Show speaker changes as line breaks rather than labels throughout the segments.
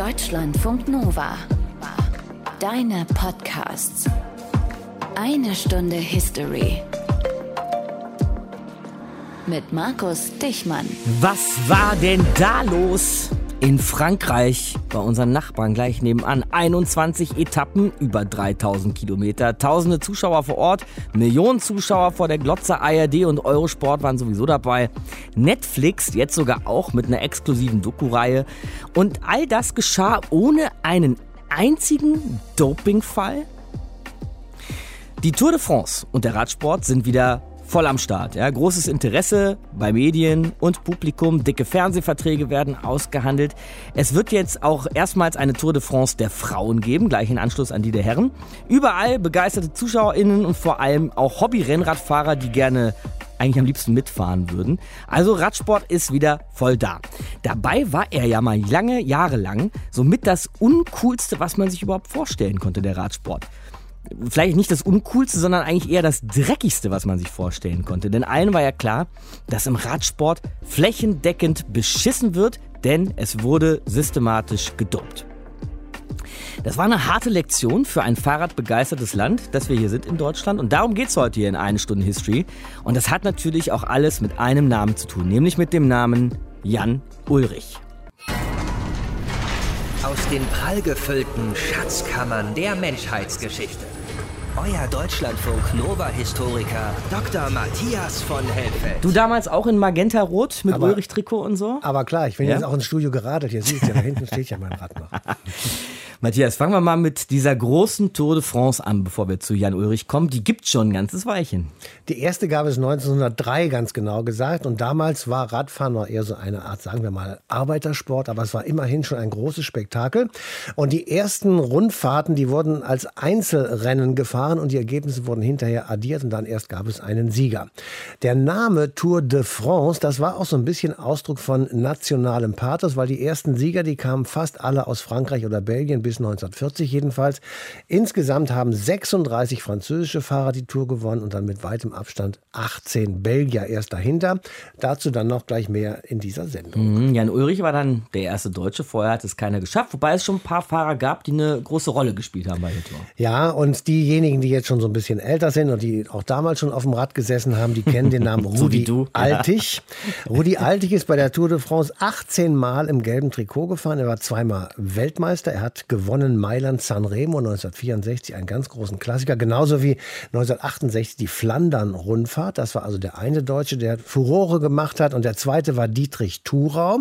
Deutschlandfunk Nova. Deine Podcasts. Eine Stunde History. Mit Markus Dichmann.
Was war denn da los? In Frankreich, bei unseren Nachbarn gleich nebenan, 21 Etappen, über 3000 Kilometer, tausende Zuschauer vor Ort, Millionen Zuschauer vor der Glotze ARD und Eurosport waren sowieso dabei. Netflix jetzt sogar auch mit einer exklusiven Doku-Reihe. Und all das geschah ohne einen einzigen Dopingfall? Die Tour de France und der Radsport sind wieder voll am Start. Ja. Großes Interesse bei Medien und Publikum. Dicke Fernsehverträge werden ausgehandelt. Es wird jetzt auch erstmals eine Tour de France der Frauen geben, gleich in Anschluss an die der Herren. Überall begeisterte ZuschauerInnen und vor allem auch Hobby-Rennradfahrer, die gerne eigentlich am liebsten mitfahren würden. Also Radsport ist wieder voll da. Dabei war er ja mal lange Jahre lang somit das uncoolste, was man sich überhaupt vorstellen konnte, der Radsport vielleicht nicht das Uncoolste, sondern eigentlich eher das Dreckigste, was man sich vorstellen konnte. Denn allen war ja klar, dass im Radsport flächendeckend beschissen wird, denn es wurde systematisch gedopt. Das war eine harte Lektion für ein fahrradbegeistertes Land, das wir hier sind in Deutschland. Und darum geht es heute hier in eine Stunde History. Und das hat natürlich auch alles mit einem Namen zu tun, nämlich mit dem Namen Jan Ulrich.
Aus den prallgefüllten Schatzkammern der Menschheitsgeschichte. Euer Deutschlandfunk Nova-Historiker Dr. Matthias von Helfeld.
Du damals auch in Magenta Rot mit
Aber-
Ulrich-Trikot und so?
Aber klar, ich bin
Ja?
jetzt auch ins Studio geradelt. Hier siehst du ja, da hinten steht ja mein Rad noch.
Matthias, fangen wir mal mit dieser großen Tour de France an, bevor wir zu Jan Ulrich kommen. Die gibt schon ein ganzes Weilchen.
Die erste gab es 1903 ganz genau gesagt. Und damals war Radfahren noch eher so eine Art, sagen wir mal, Arbeitersport. Aber es war immerhin schon ein großes Spektakel. Und die ersten Rundfahrten, die wurden als Einzelrennen gefahren und die Ergebnisse wurden hinterher addiert und dann erst gab es einen Sieger. Der Name Tour de France, das war auch so ein bisschen Ausdruck von nationalem Pathos, weil die ersten Sieger, die kamen fast alle aus Frankreich oder Belgien bis 1940 jedenfalls. Insgesamt haben 36 französische Fahrer die Tour gewonnen und dann mit weitem Abstand 18 Belgier erst dahinter. Dazu dann noch gleich mehr in dieser Sendung.
Mhm, Jan Ulrich war dann der erste Deutsche. Vorher hat es keiner geschafft, wobei es schon ein paar Fahrer gab, die eine große Rolle gespielt haben bei der Tour.
Ja, und diejenigen, die jetzt schon so ein bisschen älter sind und die auch damals schon auf dem Rad gesessen haben, die kennen den Namen
So
Rudi
ja.
Altig. Rudi Altig ist bei der Tour de France 18 Mal im gelben Trikot gefahren. Er war zweimal Weltmeister. Er hat gewonnen Mailand Sanremo 1964, einen ganz großen Klassiker. Genauso wie 1968 die Flandern-Rundfahrt. Das war also der eine Deutsche, der Furore gemacht hat. Und der zweite war Dietrich Thurau.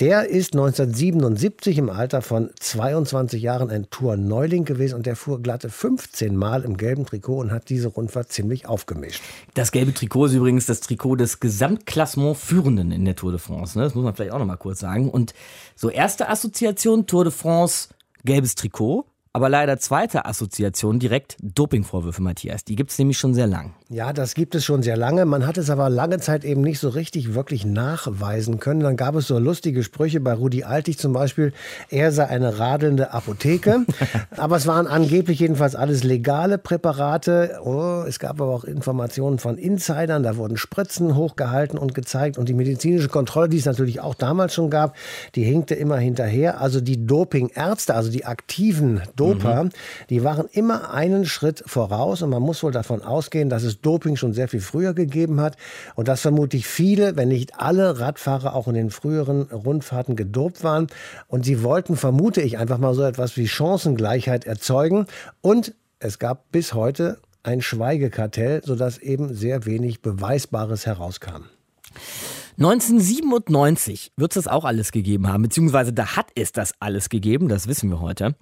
Der ist 1977 im Alter von 22 Jahren ein Tour-Neuling gewesen und der fuhr glatte 15 Mal im gelben Trikot und hat diese Rundfahrt ziemlich aufgemischt.
Das gelbe Trikot ist übrigens das Trikot des Gesamtklassement-Führenden in der Tour de France. Ne? Das muss man vielleicht auch noch mal kurz sagen. Und so erste Assoziation Tour de France, gelbes Trikot. Aber leider zweite Assoziation direkt Dopingvorwürfe, Matthias. Die gibt es nämlich schon sehr lang.
Ja, das gibt es schon sehr lange. Man hat es aber lange Zeit eben nicht so richtig wirklich nachweisen können. Dann gab es so lustige Sprüche bei Rudi Altig zum Beispiel. Er sei eine radelnde Apotheke. aber es waren angeblich jedenfalls alles legale Präparate. Oh, es gab aber auch Informationen von Insidern. Da wurden Spritzen hochgehalten und gezeigt. Und die medizinische Kontrolle, die es natürlich auch damals schon gab, die hinkte immer hinterher. Also die Dopingärzte, also die aktiven Doper, die waren immer einen Schritt voraus. Und man muss wohl davon ausgehen, dass es Doping schon sehr viel früher gegeben hat. Und dass vermutlich viele, wenn nicht alle Radfahrer auch in den früheren Rundfahrten gedopt waren. Und sie wollten, vermute ich, einfach mal so etwas wie Chancengleichheit erzeugen. Und es gab bis heute ein Schweigekartell, sodass eben sehr wenig Beweisbares herauskam.
1997 wird es das auch alles gegeben haben, beziehungsweise da hat es das alles gegeben, das wissen wir heute.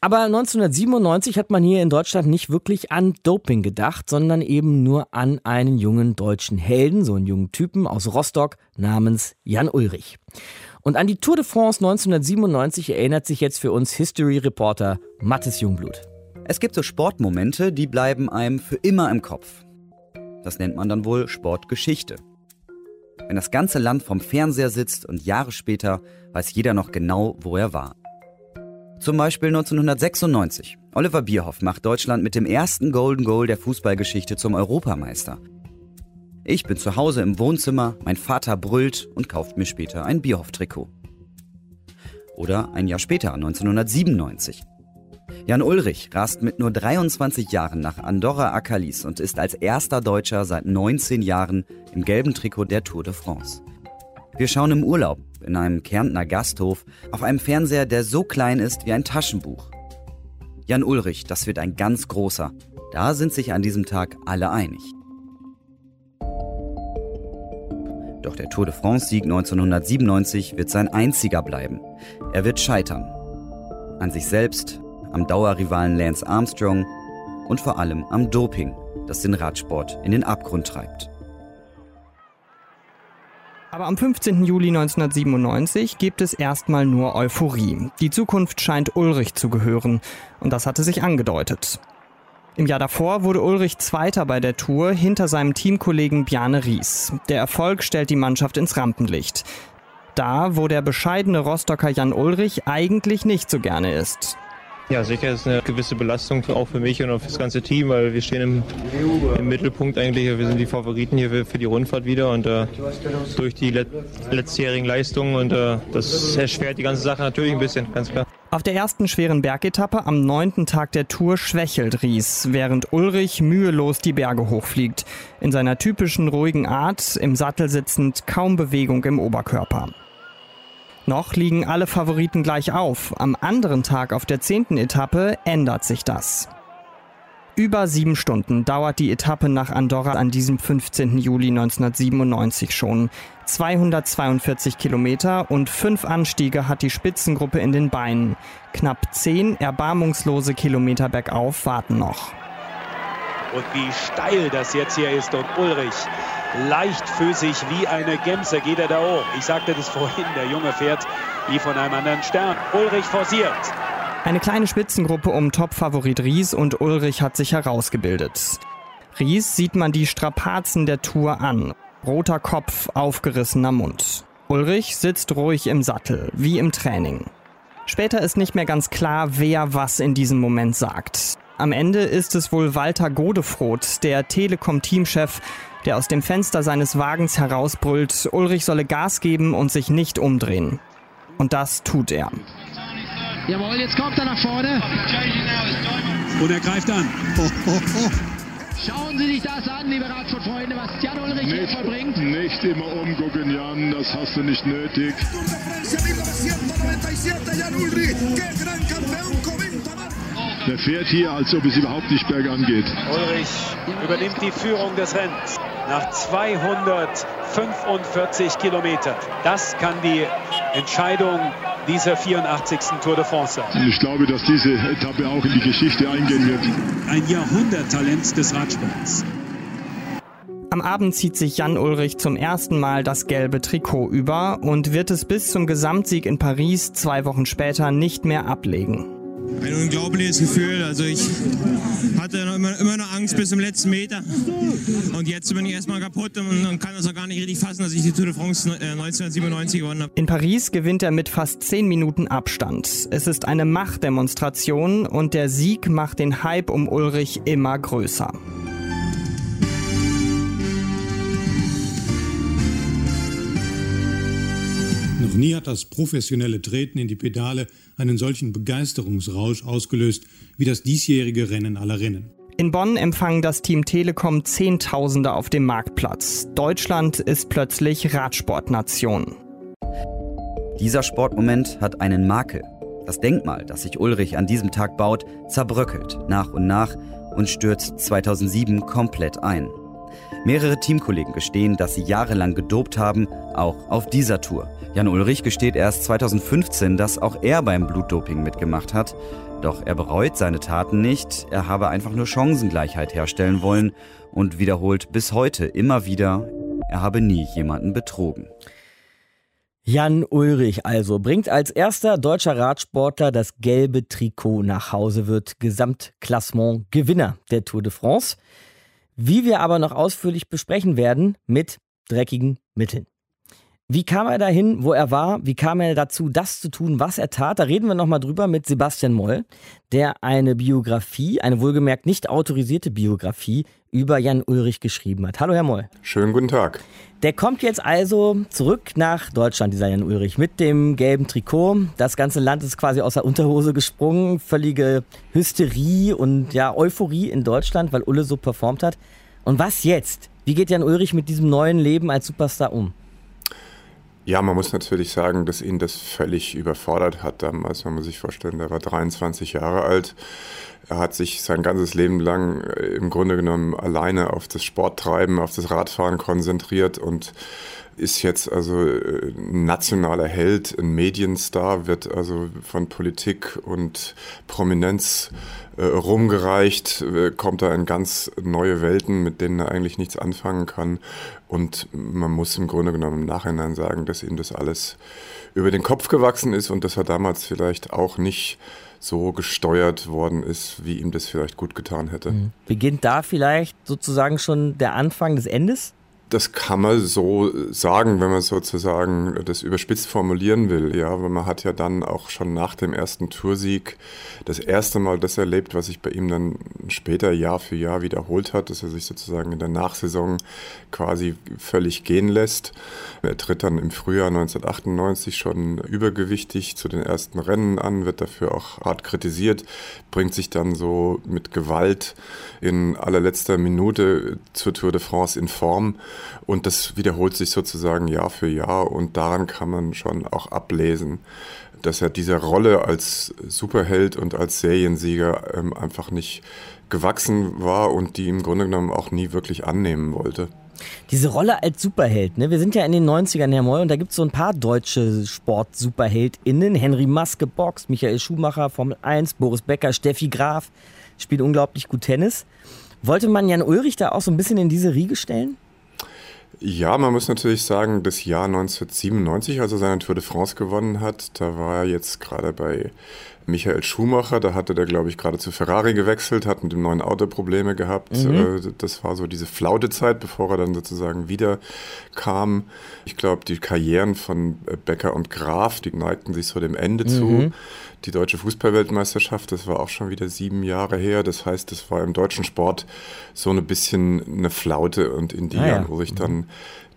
Aber 1997 hat man hier in Deutschland nicht wirklich an Doping gedacht, sondern eben nur an einen jungen deutschen Helden, so einen jungen Typen aus Rostock namens Jan Ulrich. Und an die Tour de France 1997 erinnert sich jetzt für uns History-Reporter Mathis Jungblut.
Es gibt so Sportmomente, die bleiben einem für immer im Kopf. Das nennt man dann wohl Sportgeschichte. Wenn das ganze Land vom Fernseher sitzt und Jahre später weiß jeder noch genau, wo er war. Zum Beispiel 1996. Oliver Bierhoff macht Deutschland mit dem ersten Golden Goal der Fußballgeschichte zum Europameister. Ich bin zu Hause im Wohnzimmer, mein Vater brüllt und kauft mir später ein Bierhoff-Trikot. Oder ein Jahr später, 1997. Jan Ulrich rast mit nur 23 Jahren nach Andorra Akalis und ist als erster Deutscher seit 19 Jahren im gelben Trikot der Tour de France. Wir schauen im Urlaub in einem Kärntner Gasthof auf einem Fernseher, der so klein ist wie ein Taschenbuch. Jan Ulrich, das wird ein ganz großer. Da sind sich an diesem Tag alle einig. Doch der Tour de France-Sieg 1997 wird sein einziger bleiben. Er wird scheitern. An sich selbst, am Dauerrivalen Lance Armstrong und vor allem am Doping, das den Radsport in den Abgrund treibt.
Aber am 15. Juli 1997 gibt es erstmal nur Euphorie. Die Zukunft scheint Ulrich zu gehören. Und das hatte sich angedeutet. Im Jahr davor wurde Ulrich Zweiter bei der Tour hinter seinem Teamkollegen Bjarne Ries. Der Erfolg stellt die Mannschaft ins Rampenlicht. Da, wo der bescheidene Rostocker Jan Ulrich eigentlich nicht so gerne ist.
Ja, sicher ist eine gewisse Belastung auch für mich und auch für das ganze Team, weil wir stehen im, im Mittelpunkt eigentlich. Wir sind die Favoriten hier für, für die Rundfahrt wieder und äh, durch die let letztjährigen Leistungen und äh, das erschwert die ganze Sache natürlich ein bisschen, ganz klar.
Auf der ersten schweren Bergetappe am neunten Tag der Tour schwächelt Ries, während Ulrich mühelos die Berge hochfliegt. In seiner typischen ruhigen Art, im Sattel sitzend, kaum Bewegung im Oberkörper. Noch liegen alle Favoriten gleich auf. Am anderen Tag auf der zehnten Etappe ändert sich das. Über sieben Stunden dauert die Etappe nach Andorra an diesem 15. Juli 1997 schon. 242 Kilometer und fünf Anstiege hat die Spitzengruppe in den Beinen. Knapp zehn erbarmungslose Kilometer bergauf warten noch.
Und wie steil das jetzt hier ist und Ulrich leichtfüßig wie eine Gemse geht er da hoch. Ich sagte das vorhin, der Junge fährt wie von einem anderen Stern. Ulrich forciert.
Eine kleine Spitzengruppe um Topfavorit Ries und Ulrich hat sich herausgebildet. Ries sieht man die Strapazen der Tour an. Roter Kopf, aufgerissener Mund. Ulrich sitzt ruhig im Sattel, wie im Training. Später ist nicht mehr ganz klar, wer was in diesem Moment sagt. Am Ende ist es wohl Walter Godefroth, der Telekom-Teamchef, der aus dem Fenster seines Wagens herausbrüllt, Ulrich solle Gas geben und sich nicht umdrehen. Und das tut er.
Jawohl, jetzt kommt er nach vorne.
Und er greift an.
Schauen Sie sich das an, liebe Radsportfreunde, was Jan Ulrich
nicht,
hier vollbringt.
Nicht immer umgucken, Jan, das hast du nicht nötig. Der fährt hier, als ob es überhaupt nicht bergan geht.
Ulrich übernimmt die Führung des Rennens nach 245 Kilometern. Das kann die Entscheidung dieser 84. Tour de France sein.
Ich glaube, dass diese Etappe auch in die Geschichte eingehen wird.
Ein Jahrhunderttalent des Radsports.
Am Abend zieht sich Jan Ulrich zum ersten Mal das gelbe Trikot über und wird es bis zum Gesamtsieg in Paris zwei Wochen später nicht mehr ablegen.
Ein unglaubliches Gefühl. Also ich hatte immer, immer noch Angst bis zum letzten Meter. Und jetzt bin ich erstmal kaputt und, und kann das auch gar nicht richtig fassen, dass ich die Tour de France 1997 gewonnen habe.
In Paris gewinnt er mit fast zehn Minuten Abstand. Es ist eine Machtdemonstration und der Sieg macht den Hype um Ulrich immer größer.
Nie hat das professionelle Treten in die Pedale einen solchen Begeisterungsrausch ausgelöst wie das diesjährige Rennen aller Rennen.
In Bonn empfangen das Team Telekom Zehntausende auf dem Marktplatz. Deutschland ist plötzlich Radsportnation.
Dieser Sportmoment hat einen Makel. Das Denkmal, das sich Ulrich an diesem Tag baut, zerbröckelt nach und nach und stürzt 2007 komplett ein. Mehrere Teamkollegen gestehen, dass sie jahrelang gedopt haben, auch auf dieser Tour. Jan Ulrich gesteht erst 2015, dass auch er beim Blutdoping mitgemacht hat. Doch er bereut seine Taten nicht, er habe einfach nur Chancengleichheit herstellen wollen und wiederholt bis heute immer wieder, er habe nie jemanden betrogen.
Jan Ulrich also bringt als erster deutscher Radsportler das gelbe Trikot nach Hause, wird Gesamtklassement Gewinner der Tour de France. Wie wir aber noch ausführlich besprechen werden mit dreckigen Mitteln. Wie kam er dahin, wo er war? Wie kam er dazu, das zu tun, was er tat? Da reden wir nochmal drüber mit Sebastian Moll, der eine Biografie, eine wohlgemerkt nicht autorisierte Biografie über Jan Ulrich geschrieben hat. Hallo, Herr Moll.
Schönen guten Tag.
Der kommt jetzt also zurück nach Deutschland, dieser Jan Ulrich, mit dem gelben Trikot. Das ganze Land ist quasi aus der Unterhose gesprungen. Völlige Hysterie und ja, Euphorie in Deutschland, weil Ulle so performt hat. Und was jetzt? Wie geht Jan Ulrich mit diesem neuen Leben als Superstar um?
Ja, man muss natürlich sagen, dass ihn das völlig überfordert hat damals. Man muss sich vorstellen, der war 23 Jahre alt. Er hat sich sein ganzes Leben lang äh, im Grunde genommen alleine auf das Sporttreiben, auf das Radfahren konzentriert und ist jetzt also äh, ein nationaler Held, ein Medienstar, wird also von Politik und Prominenz äh, rumgereicht, äh, kommt da in ganz neue Welten, mit denen er eigentlich nichts anfangen kann. Und man muss im Grunde genommen im Nachhinein sagen, dass ihm das alles über den Kopf gewachsen ist und dass er damals vielleicht auch nicht so gesteuert worden ist, wie ihm das vielleicht gut getan hätte. Mhm.
Beginnt da vielleicht sozusagen schon der Anfang des Endes?
Das kann man so sagen, wenn man sozusagen das überspitzt formulieren will. Ja, weil man hat ja dann auch schon nach dem ersten Toursieg das erste Mal das erlebt, was sich bei ihm dann später Jahr für Jahr wiederholt hat, dass er sich sozusagen in der Nachsaison quasi völlig gehen lässt. Er tritt dann im Frühjahr 1998 schon übergewichtig zu den ersten Rennen an, wird dafür auch hart kritisiert, bringt sich dann so mit Gewalt in allerletzter Minute zur Tour de France in Form und das wiederholt sich sozusagen Jahr für Jahr und daran kann man schon auch ablesen, dass er dieser Rolle als Superheld und als Seriensieger ähm, einfach nicht gewachsen war und die im Grunde genommen auch nie wirklich annehmen wollte.
Diese Rolle als Superheld, ne? Wir sind ja in den 90ern, Herr Moll, und da gibt es so ein paar deutsche Sport-SuperheldInnen. Henry Maske Box, Michael Schumacher, Formel 1, Boris Becker, Steffi Graf, spielt unglaublich gut Tennis. Wollte man Jan Ulrich da auch so ein bisschen in diese Riege stellen?
Ja, man muss natürlich sagen, das Jahr 1997, als er seine Tour de France gewonnen hat, da war er jetzt gerade bei Michael Schumacher, da hatte der, glaube ich, gerade zu Ferrari gewechselt, hat mit dem neuen Auto Probleme gehabt. Mhm. Äh, das war so diese Flautezeit, bevor er dann sozusagen wieder kam. Ich glaube, die Karrieren von äh, Becker und Graf, die neigten sich so dem Ende mhm. zu. Die deutsche Fußballweltmeisterschaft, das war auch schon wieder sieben Jahre her. Das heißt, das war im deutschen Sport so ein bisschen eine Flaute und in die ah, ja. wo ich dann mhm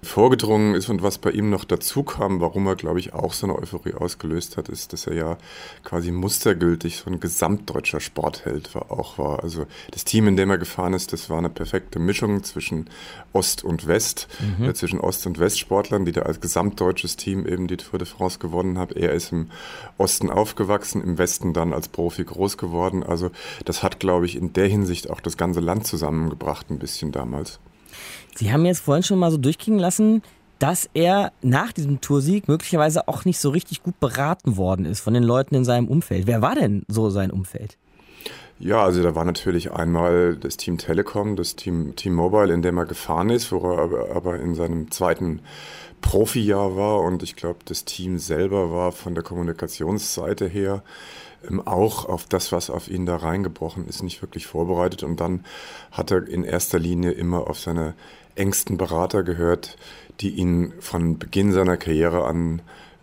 vorgedrungen ist und was bei ihm noch dazu kam, warum er, glaube ich, auch so eine Euphorie ausgelöst hat, ist, dass er ja quasi mustergültig so ein gesamtdeutscher Sportheld war, auch war. Also das Team, in dem er gefahren ist, das war eine perfekte Mischung zwischen Ost und West, mhm. äh, zwischen Ost- und Westsportlern, die da als gesamtdeutsches Team eben die Tour de France gewonnen haben. Er ist im Osten aufgewachsen, im Westen dann als Profi groß geworden. Also das hat, glaube ich, in der Hinsicht auch das ganze Land zusammengebracht, ein bisschen damals.
Sie haben jetzt vorhin schon mal so durchgehen lassen, dass er nach diesem Toursieg möglicherweise auch nicht so richtig gut beraten worden ist von den Leuten in seinem Umfeld. Wer war denn so sein Umfeld?
Ja, also da war natürlich einmal das Team Telekom, das Team T-Mobile, in dem er gefahren ist, wo er aber, in seinem zweiten Profijahr war. Und ich glaube, das Team selber war von der Kommunikationsseite her ähm, auch auf das, was auf ihn da reingebrochen ist, nicht wirklich vorbereitet. Und dann hat er in erster Linie immer auf seine engsten Berater gehört, die ihn von Beginn seiner Karriere an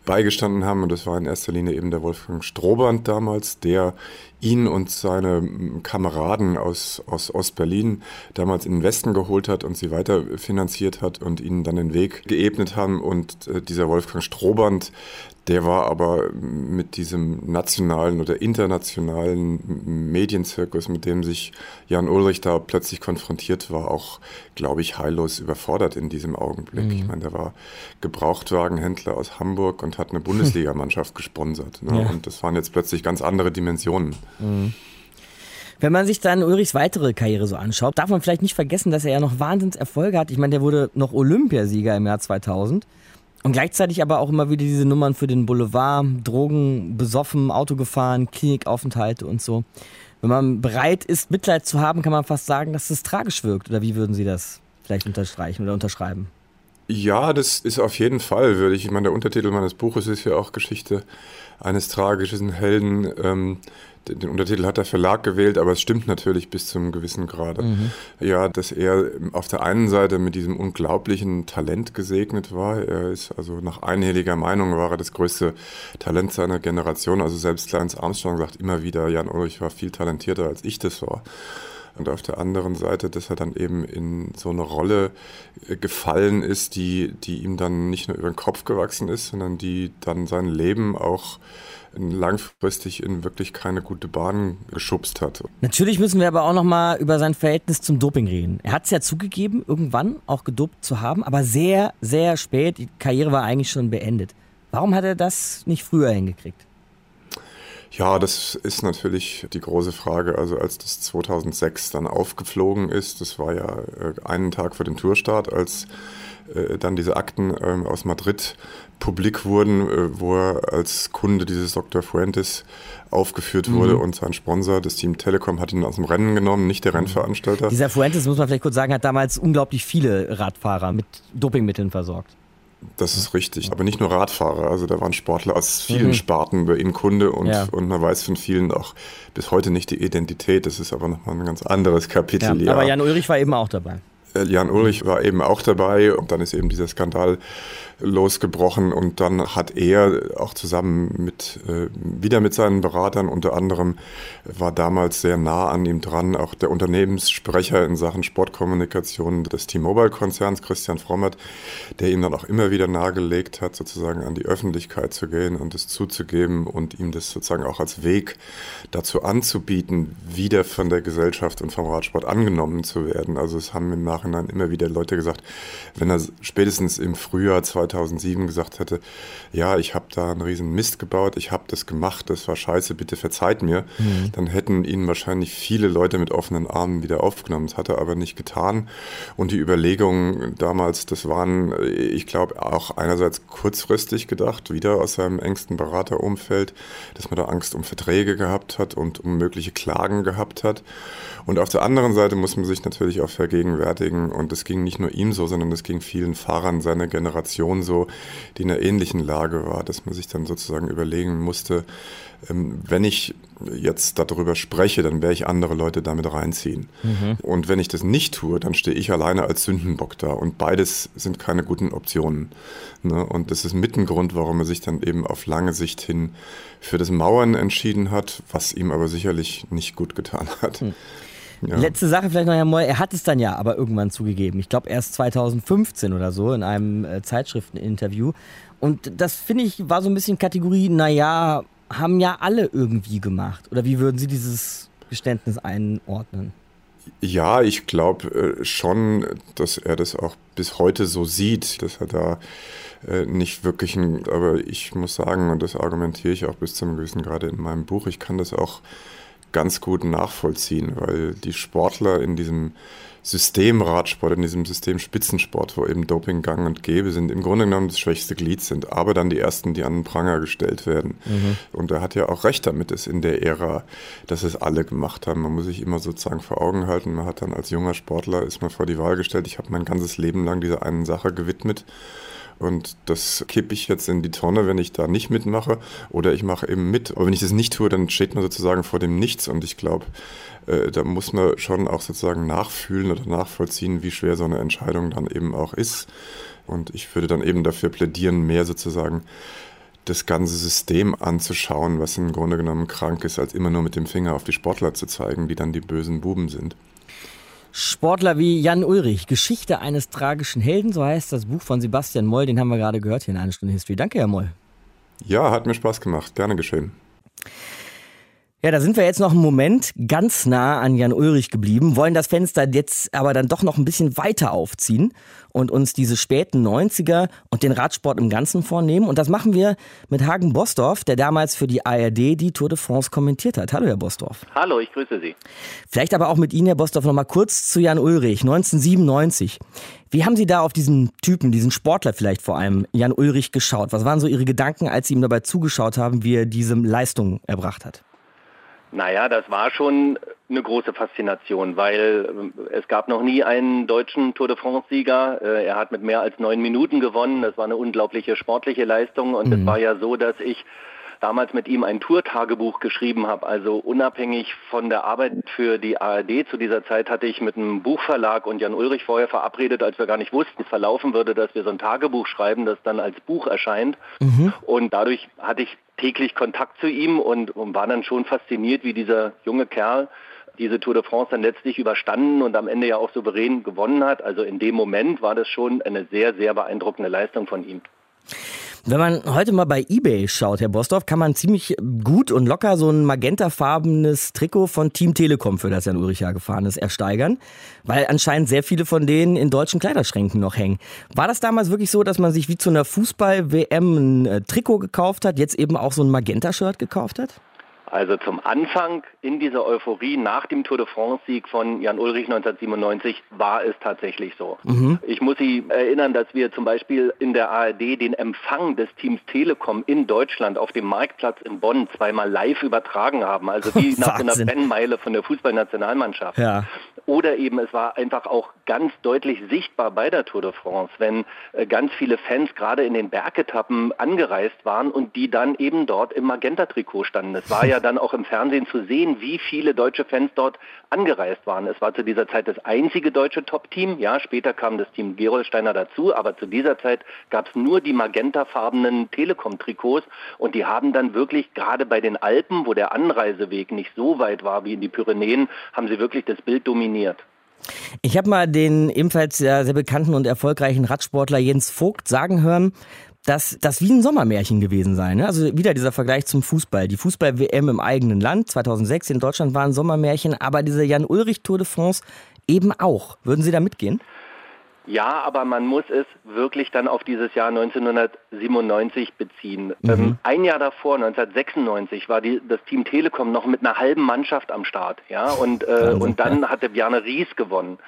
beigestanden haben. Und das war in erster Linie eben der Wolfgang Strohband damals, der ihn und seine Kameraden aus, aus Ostberlin damals in den Westen geholt hat und sie weiter finanziert hat und ihnen dann den Weg geebnet haben. Und äh, dieser Wolfgang Strohband, der war aber mit diesem nationalen oder internationalen Medienzirkus, mit dem sich Jan Ulrich da plötzlich konfrontiert war, auch, glaube ich, heillos überfordert in diesem Augenblick. Mhm. Ich meine, der war Gebrauchtwagenhändler aus Hamburg und hat eine Bundesligamannschaft gesponsert. Ne? Ja. Und das waren jetzt plötzlich ganz andere Dimensionen. Mhm.
Wenn man sich dann Ulrichs weitere Karriere so anschaut, darf man vielleicht nicht vergessen, dass er ja noch Wahnsinnserfolge hat. Ich meine, der wurde noch Olympiasieger im Jahr 2000. Und gleichzeitig aber auch immer wieder diese Nummern für den Boulevard, Drogen, besoffen, Auto gefahren, Klinikaufenthalte und so. Wenn man bereit ist, Mitleid zu haben, kann man fast sagen, dass es tragisch wirkt. Oder wie würden Sie das vielleicht unterstreichen oder unterschreiben?
Ja, das ist auf jeden Fall, würde ich. Ich meine, der Untertitel meines Buches ist ja auch Geschichte eines tragischen Helden. Ähm, den, Untertitel hat der Verlag gewählt, aber es stimmt natürlich bis zum gewissen Grade.
Mhm.
Ja, dass er auf der einen Seite mit diesem unglaublichen Talent gesegnet war. Er ist also nach einhelliger Meinung war er das größte Talent seiner Generation. Also selbst Lance Armstrong sagt immer wieder, Jan Ulrich war viel talentierter als ich das war. Und auf der anderen Seite, dass er dann eben in so eine Rolle äh, gefallen ist, die, die ihm dann nicht nur über den Kopf gewachsen ist, sondern die dann sein Leben auch langfristig in wirklich keine gute Bahn geschubst hat.
Natürlich müssen wir aber auch noch mal über sein Verhältnis zum Doping reden. Er hat es ja zugegeben, irgendwann auch gedopt zu haben, aber sehr, sehr spät. Die Karriere war eigentlich schon beendet. Warum hat er das nicht früher hingekriegt?
Ja, das ist natürlich die große Frage. Also als das 2006 dann aufgeflogen ist, das war ja äh, einen Tag vor dem Tourstart, als äh, dann diese Akten ähm, aus Madrid publik wurden, äh, wo er als Kunde dieses Dr. Fuentes aufgeführt wurde
Mhm.
und sein Sponsor, das Team Telekom, hat ihn aus dem Rennen genommen, nicht der Rennveranstalter.
Dieser Fuentes, muss man vielleicht kurz sagen, hat damals unglaublich viele Radfahrer mit Dopingmitteln versorgt.
Das ist richtig. Aber nicht nur Radfahrer. Also da waren Sportler aus vielen
Mhm.
Sparten bei ihm Kunde und,
Ja.
und man weiß von vielen auch bis heute nicht die Identität. Das ist aber nochmal ein ganz anderes Kapitel.
Ja, aber Jan Ulrich war eben auch dabei.
Äh, Jan Ulrich war eben auch dabei und dann ist eben dieser Skandal losgebrochen und dann hat er auch zusammen mit, äh, wieder mit seinen Beratern unter anderem, war damals sehr nah an ihm dran, auch der Unternehmenssprecher in Sachen Sportkommunikation des T-Mobile-Konzerns, Christian Frommert, der ihm dann auch immer wieder nahegelegt hat, sozusagen an die Öffentlichkeit zu gehen und es zuzugeben und ihm das sozusagen auch als Weg dazu anzubieten, wieder von der Gesellschaft und vom Radsport angenommen zu werden. Also es haben im Nachhinein immer wieder Leute gesagt, wenn er spätestens im Frühjahr 2007 gesagt hätte, ja, ich habe da einen riesen Mist gebaut, ich habe das gemacht, das war scheiße, bitte verzeiht mir,
Mhm.
dann hätten ihn wahrscheinlich viele Leute mit offenen Armen wieder aufgenommen. Das hat er aber nicht getan. Und die Überlegungen damals, das waren, ich glaube, auch einerseits kurzfristig gedacht, wieder aus seinem engsten Beraterumfeld, dass man da Angst um Verträge gehabt hat und um mögliche Klagen gehabt hat. Und auf der anderen Seite muss man sich natürlich auch vergegenwärtigen, und das ging nicht nur ihm so, sondern das ging vielen Fahrern seiner Generation so, die in einer ähnlichen Lage war, dass man sich dann sozusagen überlegen musste, ähm, wenn ich jetzt darüber spreche, dann werde ich andere Leute damit reinziehen.
Mhm.
Und wenn ich das nicht tue, dann stehe ich alleine als Sündenbock da. Und beides sind keine guten Optionen. Ne? Und das ist mit ein Grund, warum er sich dann eben auf lange Sicht hin für das Mauern entschieden hat, was ihm aber sicherlich nicht gut getan hat. Ja.
Letzte Sache vielleicht noch, Herr Moll. Er hat es dann ja aber irgendwann zugegeben. Ich glaube erst 2015 oder so in einem äh, Zeitschrifteninterview. Und das finde ich war so ein bisschen Kategorie, naja, haben ja alle irgendwie gemacht. Oder wie würden Sie dieses Geständnis einordnen?
Ja, ich glaube äh, schon, dass er das auch bis heute so sieht, dass er da äh, nicht wirklich ein, aber ich muss sagen, und das argumentiere ich auch bis zum gewissen Grade in meinem Buch, ich kann das auch ganz gut nachvollziehen, weil die Sportler in diesem System Radsport, in diesem System Spitzensport, wo eben Doping gang und gäbe sind, im Grunde genommen das schwächste Glied sind, aber dann die ersten, die an den Pranger gestellt werden.
Mhm.
Und er hat ja auch recht damit, dass in der Ära, dass es alle gemacht haben. Man muss sich immer sozusagen vor Augen halten. Man hat dann als junger Sportler, ist man vor die Wahl gestellt, ich habe mein ganzes Leben lang dieser einen Sache gewidmet. Und das kippe ich jetzt in die Tonne, wenn ich da nicht mitmache. Oder ich mache eben mit. Aber wenn ich das nicht tue, dann steht man sozusagen vor dem Nichts. Und ich glaube, äh, da muss man schon auch sozusagen nachfühlen oder nachvollziehen, wie schwer so eine Entscheidung dann eben auch ist. Und ich würde dann eben dafür plädieren, mehr sozusagen das ganze System anzuschauen, was im Grunde genommen krank ist, als immer nur mit dem Finger auf die Sportler zu zeigen, die dann die bösen Buben sind.
Sportler wie Jan Ulrich, Geschichte eines tragischen Helden, so heißt das Buch von Sebastian Moll, den haben wir gerade gehört hier in einer Stunde History. Danke, Herr Moll.
Ja, hat mir Spaß gemacht. Gerne geschehen.
Ja, da sind wir jetzt noch einen Moment ganz nah an Jan Ulrich geblieben, wollen das Fenster jetzt aber dann doch noch ein bisschen weiter aufziehen und uns diese späten 90er und den Radsport im Ganzen vornehmen. Und das machen wir mit Hagen Bosdorf, der damals für die ARD die Tour de France kommentiert hat. Hallo, Herr Bosdorf.
Hallo, ich grüße Sie.
Vielleicht aber auch mit Ihnen, Herr Bosdorf, noch mal kurz zu Jan Ulrich, 1997. Wie haben Sie da auf diesen Typen, diesen Sportler vielleicht vor allem, Jan Ulrich, geschaut? Was waren so Ihre Gedanken, als Sie ihm dabei zugeschaut haben, wie er diese Leistung erbracht hat?
Naja, das war schon eine große Faszination, weil äh, es gab noch nie einen deutschen Tour de France-Sieger. Äh, er hat mit mehr als neun Minuten gewonnen. Das war eine unglaubliche sportliche Leistung. Und es mhm. war ja so, dass ich damals mit ihm ein Tourtagebuch geschrieben habe. Also unabhängig von der Arbeit für die ARD zu dieser Zeit hatte ich mit einem Buchverlag und Jan Ulrich vorher verabredet, als wir gar nicht wussten, es verlaufen würde, dass wir so ein Tagebuch schreiben, das dann als Buch erscheint. Mhm. Und dadurch hatte ich täglich Kontakt zu ihm und, und war dann schon fasziniert, wie dieser junge Kerl diese Tour de France dann letztlich überstanden und am Ende ja auch souverän gewonnen hat. Also in dem Moment war das schon eine sehr, sehr beeindruckende Leistung von ihm.
Wenn man heute mal bei eBay schaut, Herr Bosdorf, kann man ziemlich gut und locker so ein magentafarbenes Trikot von Team Telekom, für das Jan Ulrich ja gefahren ist, ersteigern, weil anscheinend sehr viele von denen in deutschen Kleiderschränken noch hängen. War das damals wirklich so, dass man sich wie zu einer Fußball-WM ein äh, Trikot gekauft hat, jetzt eben auch so ein Magenta-Shirt gekauft hat?
Also zum Anfang in dieser Euphorie nach dem Tour de France-Sieg von Jan Ulrich 1997 war es tatsächlich so. Mhm. Ich muss Sie erinnern, dass wir zum Beispiel in der ARD den Empfang des Teams Telekom in Deutschland auf dem Marktplatz in Bonn zweimal live übertragen haben. Also wie nach so einer Fanmeile von der Fußballnationalmannschaft. Ja. Oder eben es war einfach auch ganz deutlich sichtbar bei der Tour de France, wenn äh, ganz viele Fans gerade in den Bergetappen angereist waren und die dann eben dort im Magenta-Trikot standen. Es war ja dann auch im Fernsehen zu sehen, wie viele deutsche Fans dort angereist waren. Es war zu dieser Zeit das einzige deutsche Top-Team. Ja, später kam das Team Gerolsteiner dazu, aber zu dieser Zeit gab es nur die magentafarbenen Telekom-Trikots und die haben dann wirklich gerade bei den Alpen, wo der Anreiseweg nicht so weit war wie in die Pyrenäen, haben sie wirklich das Bild dominiert.
Ich habe mal den ebenfalls sehr, sehr bekannten und erfolgreichen Radsportler Jens Vogt sagen hören, dass das wie ein Sommermärchen gewesen sei. Ne? Also wieder dieser Vergleich zum Fußball. Die Fußball-WM im eigenen Land 2006 in Deutschland war ein Sommermärchen, aber diese Jan-Ulrich Tour de France eben auch. Würden Sie da mitgehen?
Ja, aber man muss es wirklich dann auf dieses Jahr 1997 beziehen. Mhm. Ähm, ein Jahr davor, 1996, war die, das Team Telekom noch mit einer halben Mannschaft am Start. Ja, und, äh, und dann hatte Bjarne Ries gewonnen.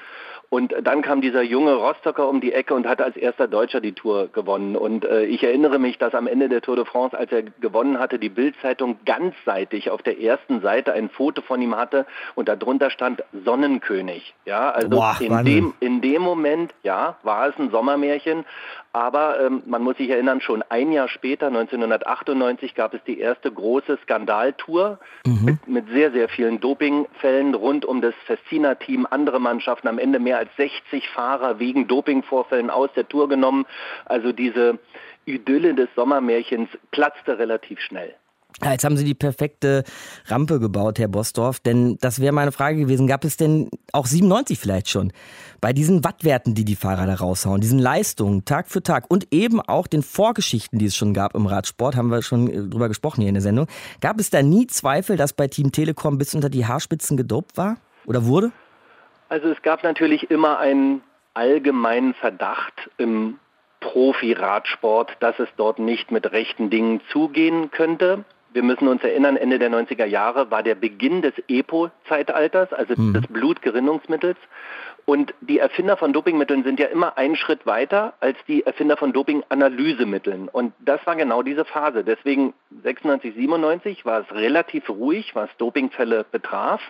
Und dann kam dieser junge Rostocker um die Ecke und hat als erster Deutscher die Tour gewonnen. Und äh, ich erinnere mich, dass am Ende der Tour de France, als er gewonnen hatte, die Bildzeitung ganzseitig auf der ersten Seite ein Foto von ihm hatte und darunter stand Sonnenkönig. Ja, also Boah, in, dem, in dem Moment, ja, war es ein Sommermärchen. Aber ähm, man muss sich erinnern, schon ein Jahr später, 1998, gab es die erste große Skandaltour mhm. mit, mit, sehr, sehr vielen Dopingfällen rund um das Festina-Team, andere Mannschaften, am Ende mehr als 60 Fahrer wegen Dopingvorfällen aus der Tour genommen. Also diese Idylle des Sommermärchens platzte relativ schnell.
Ja, jetzt haben Sie die perfekte Rampe gebaut, Herr Bosdorf, denn das wäre meine Frage gewesen. Gab es denn auch 97 vielleicht schon bei diesen Wattwerten, die die Fahrer da raushauen, diesen Leistungen Tag für Tag und eben auch den Vorgeschichten, die es schon gab im Radsport, haben wir schon äh, drüber gesprochen hier in der Sendung. Gab es da nie Zweifel, dass bei Team Telekom bis unter die Haarspitzen gedopt war oder wurde?
Also es gab natürlich immer einen allgemeinen Verdacht im Profi-Radsport, dass es dort nicht mit rechten Dingen zugehen könnte. Wir müssen uns erinnern, Ende der 90er Jahre war der Beginn des EPO-Zeitalters, also mhm. des Blutgerinnungsmittels. Und die Erfinder von Dopingmitteln sind ja immer einen Schritt weiter als die Erfinder von Dopinganalysemitteln. Und das war genau diese Phase. Deswegen 96, 97 war es relativ ruhig, was Dopingfälle betraf,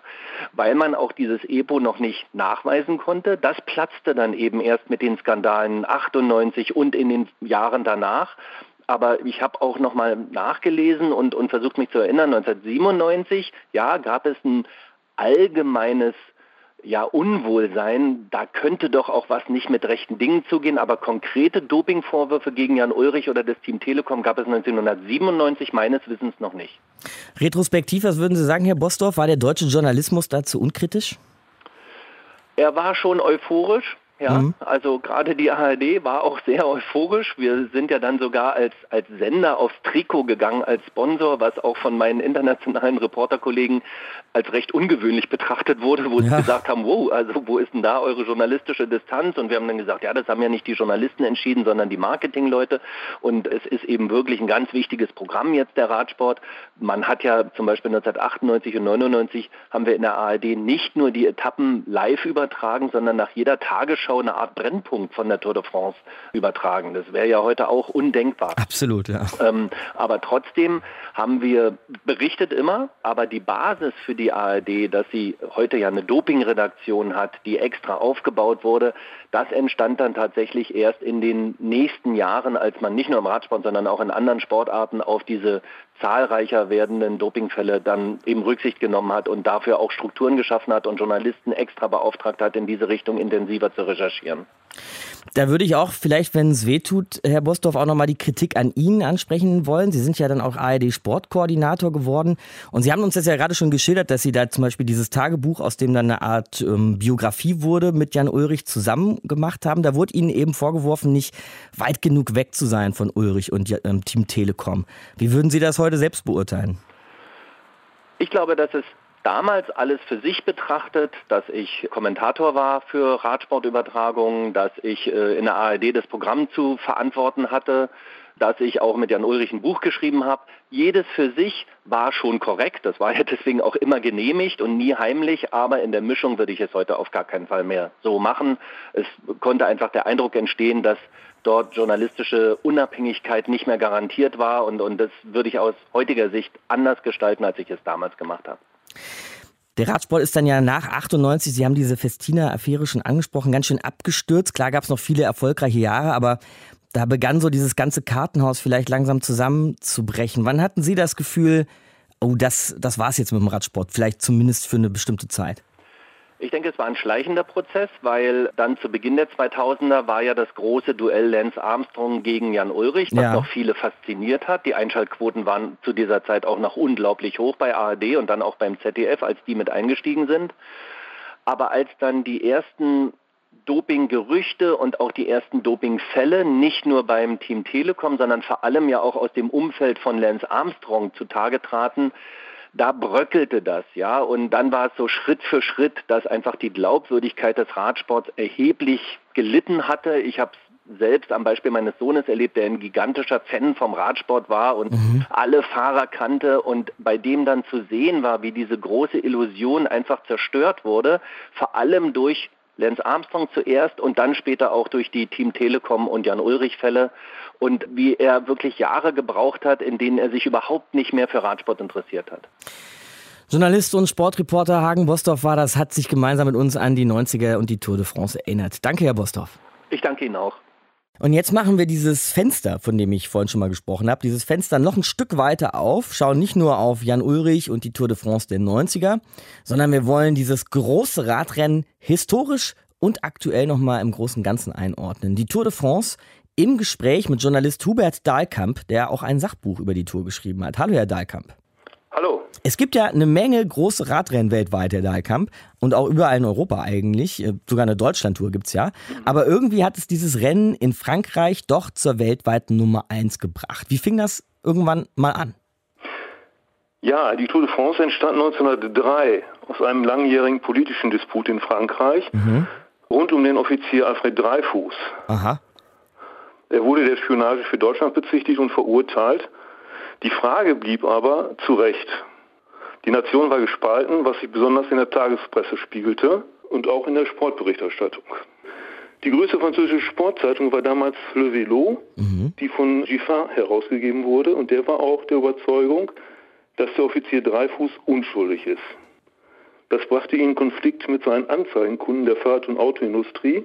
weil man auch dieses EPO noch nicht nachweisen konnte. Das platzte dann eben erst mit den Skandalen 98 und in den Jahren danach aber ich habe auch nochmal nachgelesen und, und versucht mich zu erinnern, 1997, ja, gab es ein allgemeines ja, Unwohlsein, da könnte doch auch was nicht mit rechten Dingen zugehen, aber konkrete Dopingvorwürfe gegen Jan Ulrich oder das Team Telekom gab es 1997 meines Wissens noch nicht.
Retrospektiv, was würden Sie sagen, Herr Bosdorf, war der deutsche Journalismus dazu unkritisch?
Er war schon euphorisch, ja, mhm. also gerade die ARD war auch sehr euphorisch. Wir sind ja dann sogar als, als Sender aufs Trikot gegangen, als Sponsor, was auch von meinen internationalen Reporterkollegen als recht ungewöhnlich betrachtet wurde, wo ja. sie gesagt haben, wow, also wo ist denn da eure journalistische Distanz? Und wir haben dann gesagt, ja, das haben ja nicht die Journalisten entschieden, sondern die Marketingleute. Und es ist eben wirklich ein ganz wichtiges Programm jetzt, der Radsport. Man hat ja zum Beispiel 1998 und 99 haben wir in der ARD nicht nur die Etappen live übertragen, sondern nach jeder Tagesschau Tagesschau eine Art Brennpunkt von der Tour de France übertragen. Das wäre ja heute auch undenkbar.
Absolut, ja.
Ähm, aber trotzdem haben wir berichtet immer, aber die Basis für die ARD, dass sie heute ja eine Dopingredaktion hat, die extra aufgebaut wurde, das entstand dann tatsächlich erst in den nächsten Jahren, als man nicht nur im Radsport, sondern auch in anderen Sportarten auf diese zahlreicher werdenden Dopingfälle dann eben Rücksicht genommen hat und dafür auch Strukturen geschaffen hat und Journalisten extra beauftragt hat, in diese Richtung intensiver zu recherchieren.
Da würde ich auch vielleicht, wenn es weh tut, Herr Bosdorf, auch nochmal die Kritik an Ihnen ansprechen wollen. Sie sind ja dann auch ARD-Sportkoordinator geworden. Und Sie haben uns das ja gerade schon geschildert, dass Sie da zum Beispiel dieses Tagebuch, aus dem dann eine Art ähm, Biografie wurde, mit Jan Ulrich zusammen gemacht haben. Da wurde Ihnen eben vorgeworfen, nicht weit genug weg zu sein von Ulrich und ähm, Team Telekom. Wie würden Sie das heute selbst beurteilen?
Ich glaube, dass es damals alles für sich betrachtet, dass ich Kommentator war für Radsportübertragungen, dass ich äh, in der ARD das Programm zu verantworten hatte, dass ich auch mit Jan Ulrich ein Buch geschrieben habe. Jedes für sich war schon korrekt. Das war ja deswegen auch immer genehmigt und nie heimlich. Aber in der Mischung würde ich es heute auf gar keinen Fall mehr so machen. Es konnte einfach der Eindruck entstehen, dass dort journalistische Unabhängigkeit nicht mehr garantiert war. Und, und das würde ich aus heutiger Sicht anders gestalten, als ich es damals gemacht habe.
Der Radsport ist dann ja nach 98, Sie haben diese Festina-Affäre schon angesprochen, ganz schön abgestürzt. Klar gab es noch viele erfolgreiche Jahre, aber da begann so dieses ganze Kartenhaus vielleicht langsam zusammenzubrechen. Wann hatten Sie das Gefühl, oh, das, das war es jetzt mit dem Radsport, vielleicht zumindest für eine bestimmte Zeit?
Ich denke, es war ein schleichender Prozess, weil dann zu Beginn der 2000er war ja das große Duell Lance Armstrong gegen Jan Ulrich, was ja. noch viele fasziniert hat. Die Einschaltquoten waren zu dieser Zeit auch noch unglaublich hoch bei ARD und dann auch beim ZDF, als die mit eingestiegen sind. Aber als dann die ersten Dopinggerüchte und auch die ersten Dopingfälle nicht nur beim Team Telekom, sondern vor allem ja auch aus dem Umfeld von Lance Armstrong zutage traten, da bröckelte das, ja. Und dann war es so Schritt für Schritt, dass einfach die Glaubwürdigkeit des Radsports erheblich gelitten hatte. Ich habe selbst am Beispiel meines Sohnes erlebt, der ein gigantischer Fan vom Radsport war und mhm. alle Fahrer kannte und bei dem dann zu sehen war, wie diese große Illusion einfach zerstört wurde, vor allem durch Lance Armstrong zuerst und dann später auch durch die Team Telekom und Jan Ulrich Fälle und wie er wirklich Jahre gebraucht hat, in denen er sich überhaupt nicht mehr für Radsport interessiert hat.
Journalist und Sportreporter Hagen Bosdorf war das, hat sich gemeinsam mit uns an die 90er und die Tour de France erinnert. Danke, Herr Bosdorf.
Ich danke Ihnen auch.
Und jetzt machen wir dieses Fenster, von dem ich vorhin schon mal gesprochen habe, dieses Fenster noch ein Stück weiter auf, schauen nicht nur auf Jan Ulrich und die Tour de France der 90er, sondern wir wollen dieses große Radrennen historisch und aktuell nochmal im großen Ganzen einordnen. Die Tour de France im Gespräch mit Journalist Hubert Dahlkamp, der auch ein Sachbuch über die Tour geschrieben hat. Hallo, Herr Dahlkamp.
Hallo.
Es gibt ja eine Menge große Radrennen weltweit, Herr Dahlkamp, und auch überall in Europa eigentlich. Äh, sogar eine Deutschlandtour gibt es ja. Aber irgendwie hat es dieses Rennen in Frankreich doch zur weltweiten Nummer 1 gebracht. Wie fing das irgendwann mal an?
Ja, die Tour de France entstand 1903 aus einem langjährigen politischen Disput in Frankreich mhm. rund um den Offizier Alfred Dreyfus.
Aha.
Er wurde der Spionage für Deutschland bezichtigt und verurteilt. Die Frage blieb aber zu Recht. Die Nation war gespalten, was sich besonders in der Tagespresse spiegelte und auch in der Sportberichterstattung. Die größte französische Sportzeitung war damals Le Vélo, mhm. die von Giffard herausgegeben wurde und der war auch der Überzeugung, dass der Offizier Dreifuß unschuldig ist. Das brachte ihn in Konflikt mit seinen Anzeigenkunden der Fahrrad- und Autoindustrie.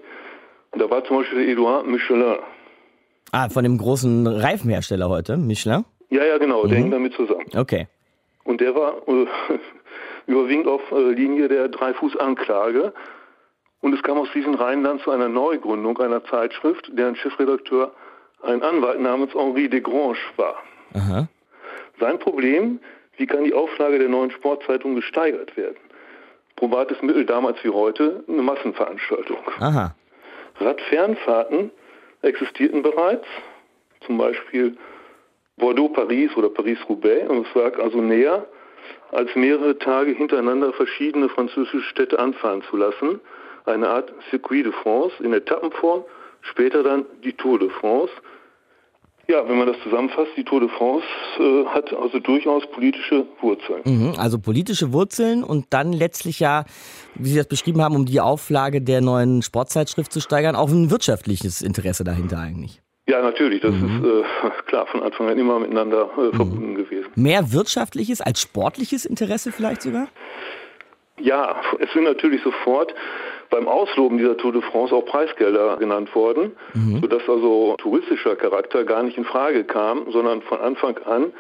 Und da war zum Beispiel Edouard Michelin.
Ah, von dem großen Reifenhersteller heute, Michelin?
Ja, ja, genau, mhm. der hängt damit zusammen.
Okay.
Und der war äh, überwiegend auf äh, Linie der Dreifuß-Anklage. Und es kam aus diesen Reihen dann zu einer Neugründung einer Zeitschrift, deren Chefredakteur ein Anwalt namens Henri Desgrange war.
Aha.
Sein Problem, wie kann die Auflage der neuen Sportzeitung gesteigert werden? Probates Mittel damals wie heute, eine Massenveranstaltung.
Aha.
Radfernfahrten existierten bereits, zum Beispiel Bordeaux-Paris oder Paris-Roubaix. Und es lag also näher, als mehrere Tage hintereinander verschiedene französische Städte anfahren zu lassen. Eine Art Circuit de France in Etappenform, später dann die Tour de France. Ja, wenn man das zusammenfasst, die Tour de France äh, hat also durchaus politische Wurzeln.
Mhm, also politische Wurzeln und dann letztlich ja, wie Sie das beschrieben haben, um die Auflage der neuen Sportzeitschrift zu steigern, auch ein wirtschaftliches Interesse dahinter eigentlich.
Ja, natürlich, das mhm. ist äh, klar von Anfang an immer miteinander äh, mhm. verbunden gewesen.
Mehr wirtschaftliches als sportliches Interesse vielleicht sogar?
Ja, es sind natürlich sofort beim Ausloben dieser Tour de France auch Preisgelder genannt worden, mhm. sodass also touristischer Charakter gar nicht in Frage kam, sondern von Anfang an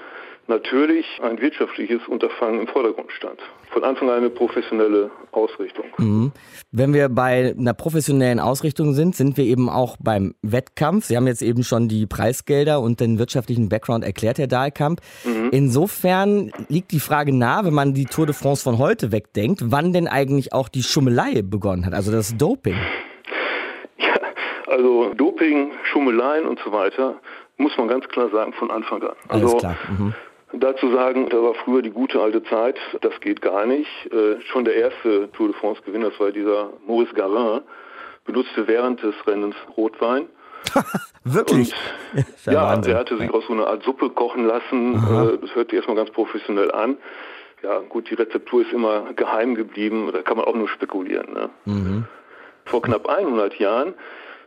natürlich ein wirtschaftliches Unterfangen im Vordergrund stand. Von Anfang an eine professionelle Ausrichtung.
Mhm. Wenn wir bei einer professionellen Ausrichtung sind, sind wir eben auch beim Wettkampf. Sie haben jetzt eben schon die Preisgelder und den wirtschaftlichen Background erklärt, Herr Dahlkamp. Mhm. Insofern liegt die Frage nahe, wenn man die Tour de France von heute wegdenkt, wann denn eigentlich auch die Schummelei begonnen hat, also das Doping.
Ja, also Doping, Schummeleien und so weiter, muss man ganz klar sagen, von Anfang an.
Also, Alles klar. Mhm.
Dazu sagen, da war früher die gute alte Zeit, das geht gar nicht. Äh, schon der erste Tour de France Gewinner, das war dieser Maurice Garin, benutzte während des Rennens Rotwein.
Wirklich?
Und, ja, Wahnsinn. er hatte sich aus so einer Art Suppe kochen lassen. Aha. Äh, das hört sich erstmal ganz professionell an. Ja, gut, die Rezeptur ist immer geheim geblieben, da kann man auch nur spekulieren. Ne? Mhm. Vor knapp 100 Jahren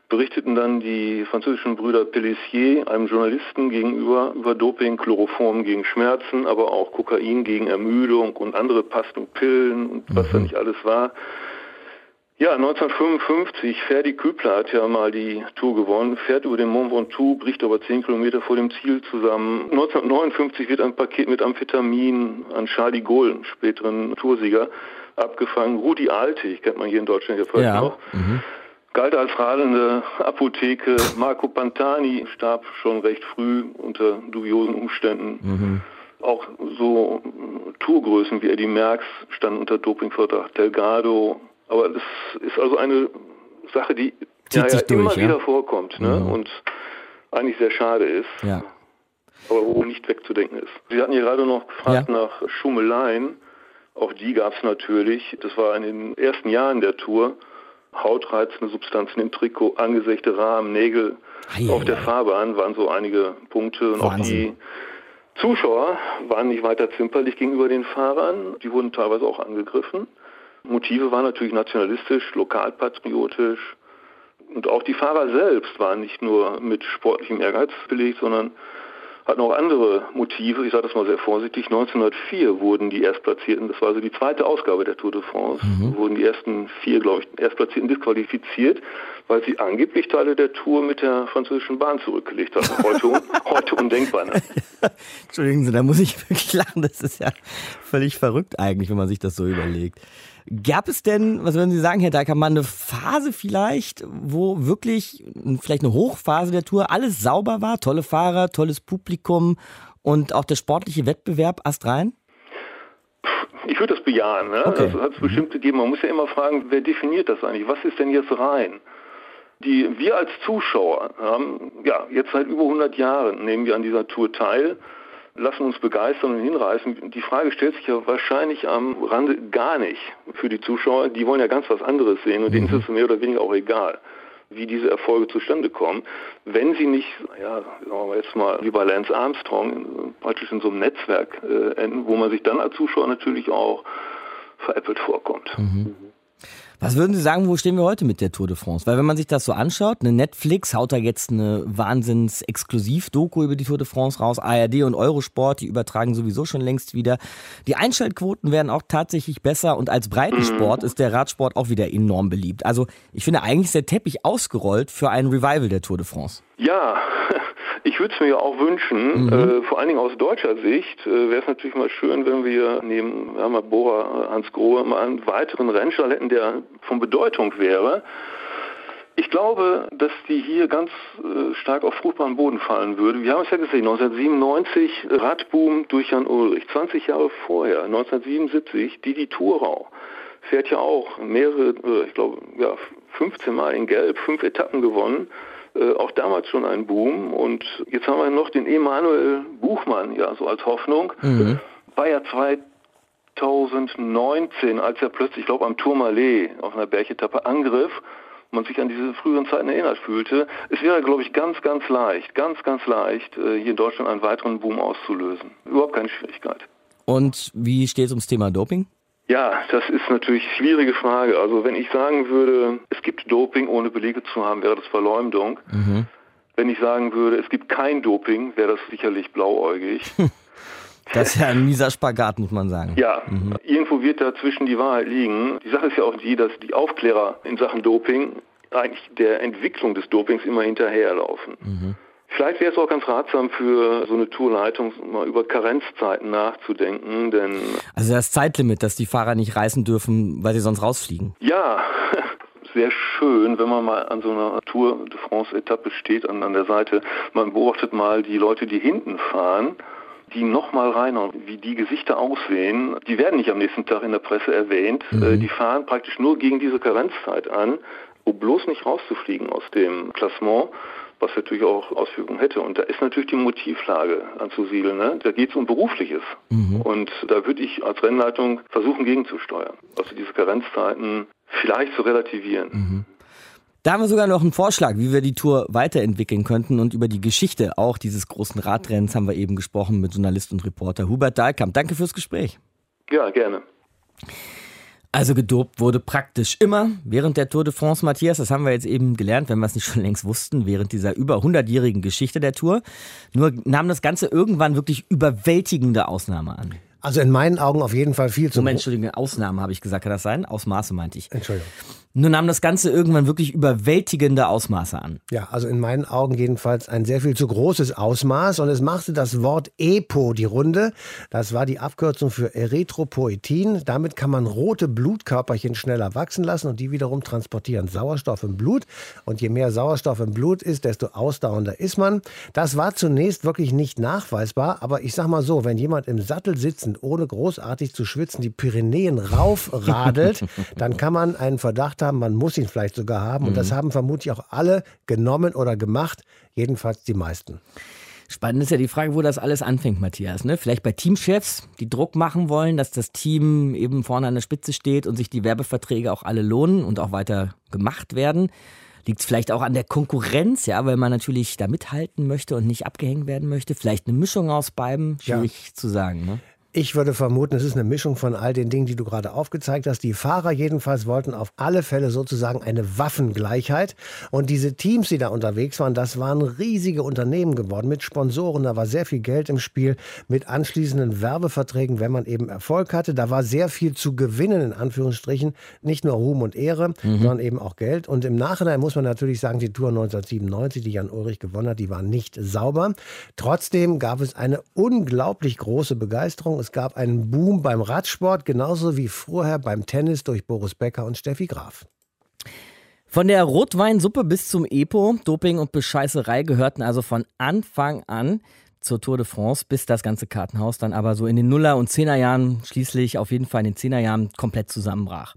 berichteten dann die französischen Brüder Pellissier einem Journalisten gegenüber über Doping, Chloroform gegen Schmerzen, aber auch Kokain gegen Ermüdung und andere Pasten und Pillen und was mhm. da nicht alles war. Ja, 1955, Ferdi Kübler hat ja mal die Tour gewonnen, fährt über den Mont Ventoux, bricht aber 10 Kilometer vor dem Ziel zusammen. 1959 wird ein Paket mit Amphetamin an Charlie Gaulle, späteren Toursieger, abgefangen. Rudi Altig, kennt man hier in Deutschland ja vielleicht ja. noch. Mhm galt als radelnde Apotheke. Marco Pantani starb schon recht früh unter dubiosen Umständen. Mhm. Auch so Tourgrößen wie Eddie Merckx standen unter Dopingverdacht. Delgado. Aber das ist also eine Sache, die ja, ja durch, immer ja? wieder vorkommt ne? Mhm. und eigentlich sehr schade ist. Ja. Aber wo nicht wegzudenken ist. Sie hatten hier gerade noch gefragt nach Schummeleien. Auch die gab es natürlich. Das war in den ersten Jahren der Tour hautreizende Substanzen im Trikot, angesägte Rahmen, Nägel Eieiei. auf der Fahrbahn waren so einige Punkte. Und auch die Zuschauer waren nicht weiter zimperlich gegenüber den Fahrern. Die wurden teilweise auch angegriffen. Motive waren natürlich nationalistisch, lokalpatriotisch. Und auch die Fahrer selbst waren nicht nur mit sportlichem Ehrgeiz belegt, sondern hatten auch andere Motive. Ich sage das mal sehr vorsichtig. 1904 wurden die Erstplatzierten, das war also die zweite Ausgabe der Tour de France, mhm. wurden die ersten vier, glaube ich, Erstplatzierten disqualifiziert, weil sie angeblich Teile der Tour mit der französischen Bahn zurückgelegt haben. Heute, heute undenkbar. Ne?
Entschuldigen Sie, da muss ich wirklich lachen. Das ist ja völlig verrückt eigentlich, wenn man sich das so überlegt. Gab es denn, was würden Sie sagen, Herr Deikermann, eine Phase vielleicht, wo wirklich vielleicht eine Hochphase der Tour alles sauber war, tolle Fahrer, tolles Publikum und auch der sportliche Wettbewerb astrein?
Ich würde das bejahen. Ne? Okay. Also hat es bestimmt gegeben. Man muss ja immer fragen, wer definiert das eigentlich? Was ist denn jetzt rein? Die, wir als Zuschauer haben, ja, jetzt seit über 100 Jahren nehmen wir an dieser Tour teil lassen uns begeistern und hinreißen. Die Frage stellt sich ja wahrscheinlich am Rande gar nicht für die Zuschauer. Die wollen ja ganz was anderes sehen und mhm. denen ist es mehr oder weniger auch egal, wie diese Erfolge zustande kommen, wenn sie nicht, ja, sagen wir jetzt mal, wie bei Lance Armstrong, praktisch in so einem Netzwerk äh, enden, wo man sich dann als Zuschauer natürlich auch veräppelt vorkommt. Mhm.
Was würden Sie sagen, wo stehen wir heute mit der Tour de France? Weil wenn man sich das so anschaut, eine Netflix haut da jetzt eine Wahnsinns-Exklusiv-Doku über die Tour de France raus, ARD und Eurosport, die übertragen sowieso schon längst wieder. Die Einschaltquoten werden auch tatsächlich besser und als Breitensport ist der Radsport auch wieder enorm beliebt. Also ich finde eigentlich ist der Teppich ausgerollt für ein Revival der Tour de France.
Ja, ich würde es mir ja auch wünschen, mhm. äh, vor allen Dingen aus deutscher Sicht äh, wäre es natürlich mal schön, wenn wir neben ja, Bora, Hans Grohe mal einen weiteren Rennstall hätten, der von Bedeutung wäre. Ich glaube, dass die hier ganz äh, stark auf fruchtbaren Boden fallen würde. Wir haben es ja gesehen, 1997 Radboom durch Jan Ulrich, 20 Jahre vorher, 1977 Didi Thurau fährt ja auch mehrere, äh, ich glaube, ja, 15 Mal in Gelb, fünf Etappen gewonnen. Äh, auch damals schon ein Boom. Und jetzt haben wir noch den Emanuel Buchmann, ja, so als Hoffnung. Mhm. War ja 2019, als er plötzlich, ich glaube, am Tourmalet auf einer Bergetappe angriff man sich an diese früheren Zeiten erinnert fühlte. Es wäre, glaube ich, ganz, ganz leicht, ganz, ganz leicht, äh, hier in Deutschland einen weiteren Boom auszulösen. Überhaupt keine Schwierigkeit.
Und wie steht es ums Thema Doping?
Ja, das ist natürlich eine schwierige Frage. Also wenn ich sagen würde, es gibt Doping, ohne Belege zu haben, wäre das Verleumdung. Mhm. Wenn ich sagen würde, es gibt kein Doping, wäre das sicherlich blauäugig.
Das ist ja ein mieser Spagat, muss man sagen.
Ja, mhm. irgendwo wird dazwischen die Wahrheit liegen. Die Sache ist ja auch die, dass die Aufklärer in Sachen Doping eigentlich der Entwicklung des Dopings immer hinterherlaufen. Mhm. Vielleicht wäre es auch ganz ratsam für so eine Tourleitung mal über Karenzzeiten nachzudenken, denn
also das Zeitlimit, dass die Fahrer nicht reisen dürfen, weil sie sonst rausfliegen.
Ja, sehr schön, wenn man mal an so einer Tour de France Etappe steht, an, an der Seite. Man beobachtet mal die Leute, die hinten fahren die nochmal reinhauen, wie die Gesichter aussehen, die werden nicht am nächsten Tag in der Presse erwähnt. Mhm. Äh, die fahren praktisch nur gegen diese Karenzzeit an, um bloß nicht rauszufliegen aus dem Klassement was natürlich auch Auswirkungen hätte. Und da ist natürlich die Motivlage anzusiedeln. Ne? Da geht es um Berufliches. Mhm. Und da würde ich als Rennleitung versuchen, gegenzusteuern. Also diese Karenzzeiten vielleicht zu relativieren.
Mhm. Da haben wir sogar noch einen Vorschlag, wie wir die Tour weiterentwickeln könnten und über die Geschichte auch dieses großen Radrennens haben wir eben gesprochen mit Journalist und Reporter Hubert Dahlkamp. Danke fürs Gespräch.
Ja, gerne.
Also gedopt wurde praktisch immer während der Tour de France, Matthias. Das haben wir jetzt eben gelernt, wenn wir es nicht schon längst wussten, während dieser über 100-jährigen Geschichte der Tour. Nur nahm das Ganze irgendwann wirklich überwältigende Ausnahme an.
Also in meinen Augen auf jeden Fall viel zu.
Moment, Entschuldigung, Ausnahme habe ich gesagt, kann das sein? Ausmaße meinte ich.
Entschuldigung.
Nun nahm das Ganze irgendwann wirklich überwältigende Ausmaße an.
Ja, also in meinen Augen jedenfalls ein sehr viel zu großes Ausmaß. Und es machte das Wort EPO die Runde. Das war die Abkürzung für Erythropoetin. Damit kann man rote Blutkörperchen schneller wachsen lassen und die wiederum transportieren Sauerstoff im Blut. Und je mehr Sauerstoff im Blut ist, desto ausdauernder ist man. Das war zunächst wirklich nicht nachweisbar. Aber ich sag mal so, wenn jemand im Sattel sitzend, ohne großartig zu schwitzen, die Pyrenäen raufradelt, dann kann man einen Verdacht haben, haben, man muss ihn vielleicht sogar haben. Mhm. Und das mhm. haben vermutlich auch alle genommen oder gemacht, jedenfalls die meisten.
Spannend ist ja die Frage, wo das alles anfängt, Matthias. Ne? Vielleicht bei Teamchefs, die Druck machen wollen, dass das Team eben vorne an der Spitze steht und sich die Werbeverträge auch alle lohnen und auch weiter gemacht werden. Liegt es vielleicht auch an der Konkurrenz, ja, weil man natürlich da mithalten möchte und nicht abgehängt werden möchte. Vielleicht eine Mischung aus beiden, schwierig ja. zu sagen. Ne?
Ich würde vermuten, es ist eine Mischung von all den Dingen, die du gerade aufgezeigt hast. Die Fahrer jedenfalls wollten auf alle Fälle sozusagen eine Waffengleichheit. Und diese Teams, die da unterwegs waren, das waren riesige Unternehmen geworden mit Sponsoren. Da war sehr viel Geld im Spiel, mit anschließenden Werbeverträgen, wenn man eben Erfolg hatte. Da war sehr viel zu gewinnen, in Anführungsstrichen. Nicht nur Ruhm und Ehre, mhm. sondern eben auch Geld. Und im Nachhinein muss man natürlich sagen, die Tour 1997, die Jan Ulrich gewonnen hat, die war nicht sauber. Trotzdem gab es eine unglaublich große Begeisterung. Es gab einen Boom beim Radsport, genauso wie vorher beim Tennis durch Boris Becker und Steffi Graf.
Von der Rotweinsuppe bis zum Epo, Doping und Bescheißerei gehörten also von Anfang an zur Tour de France, bis das ganze Kartenhaus dann aber so in den Nuller- und Zehnerjahren, schließlich auf jeden Fall in den Zehnerjahren, komplett zusammenbrach.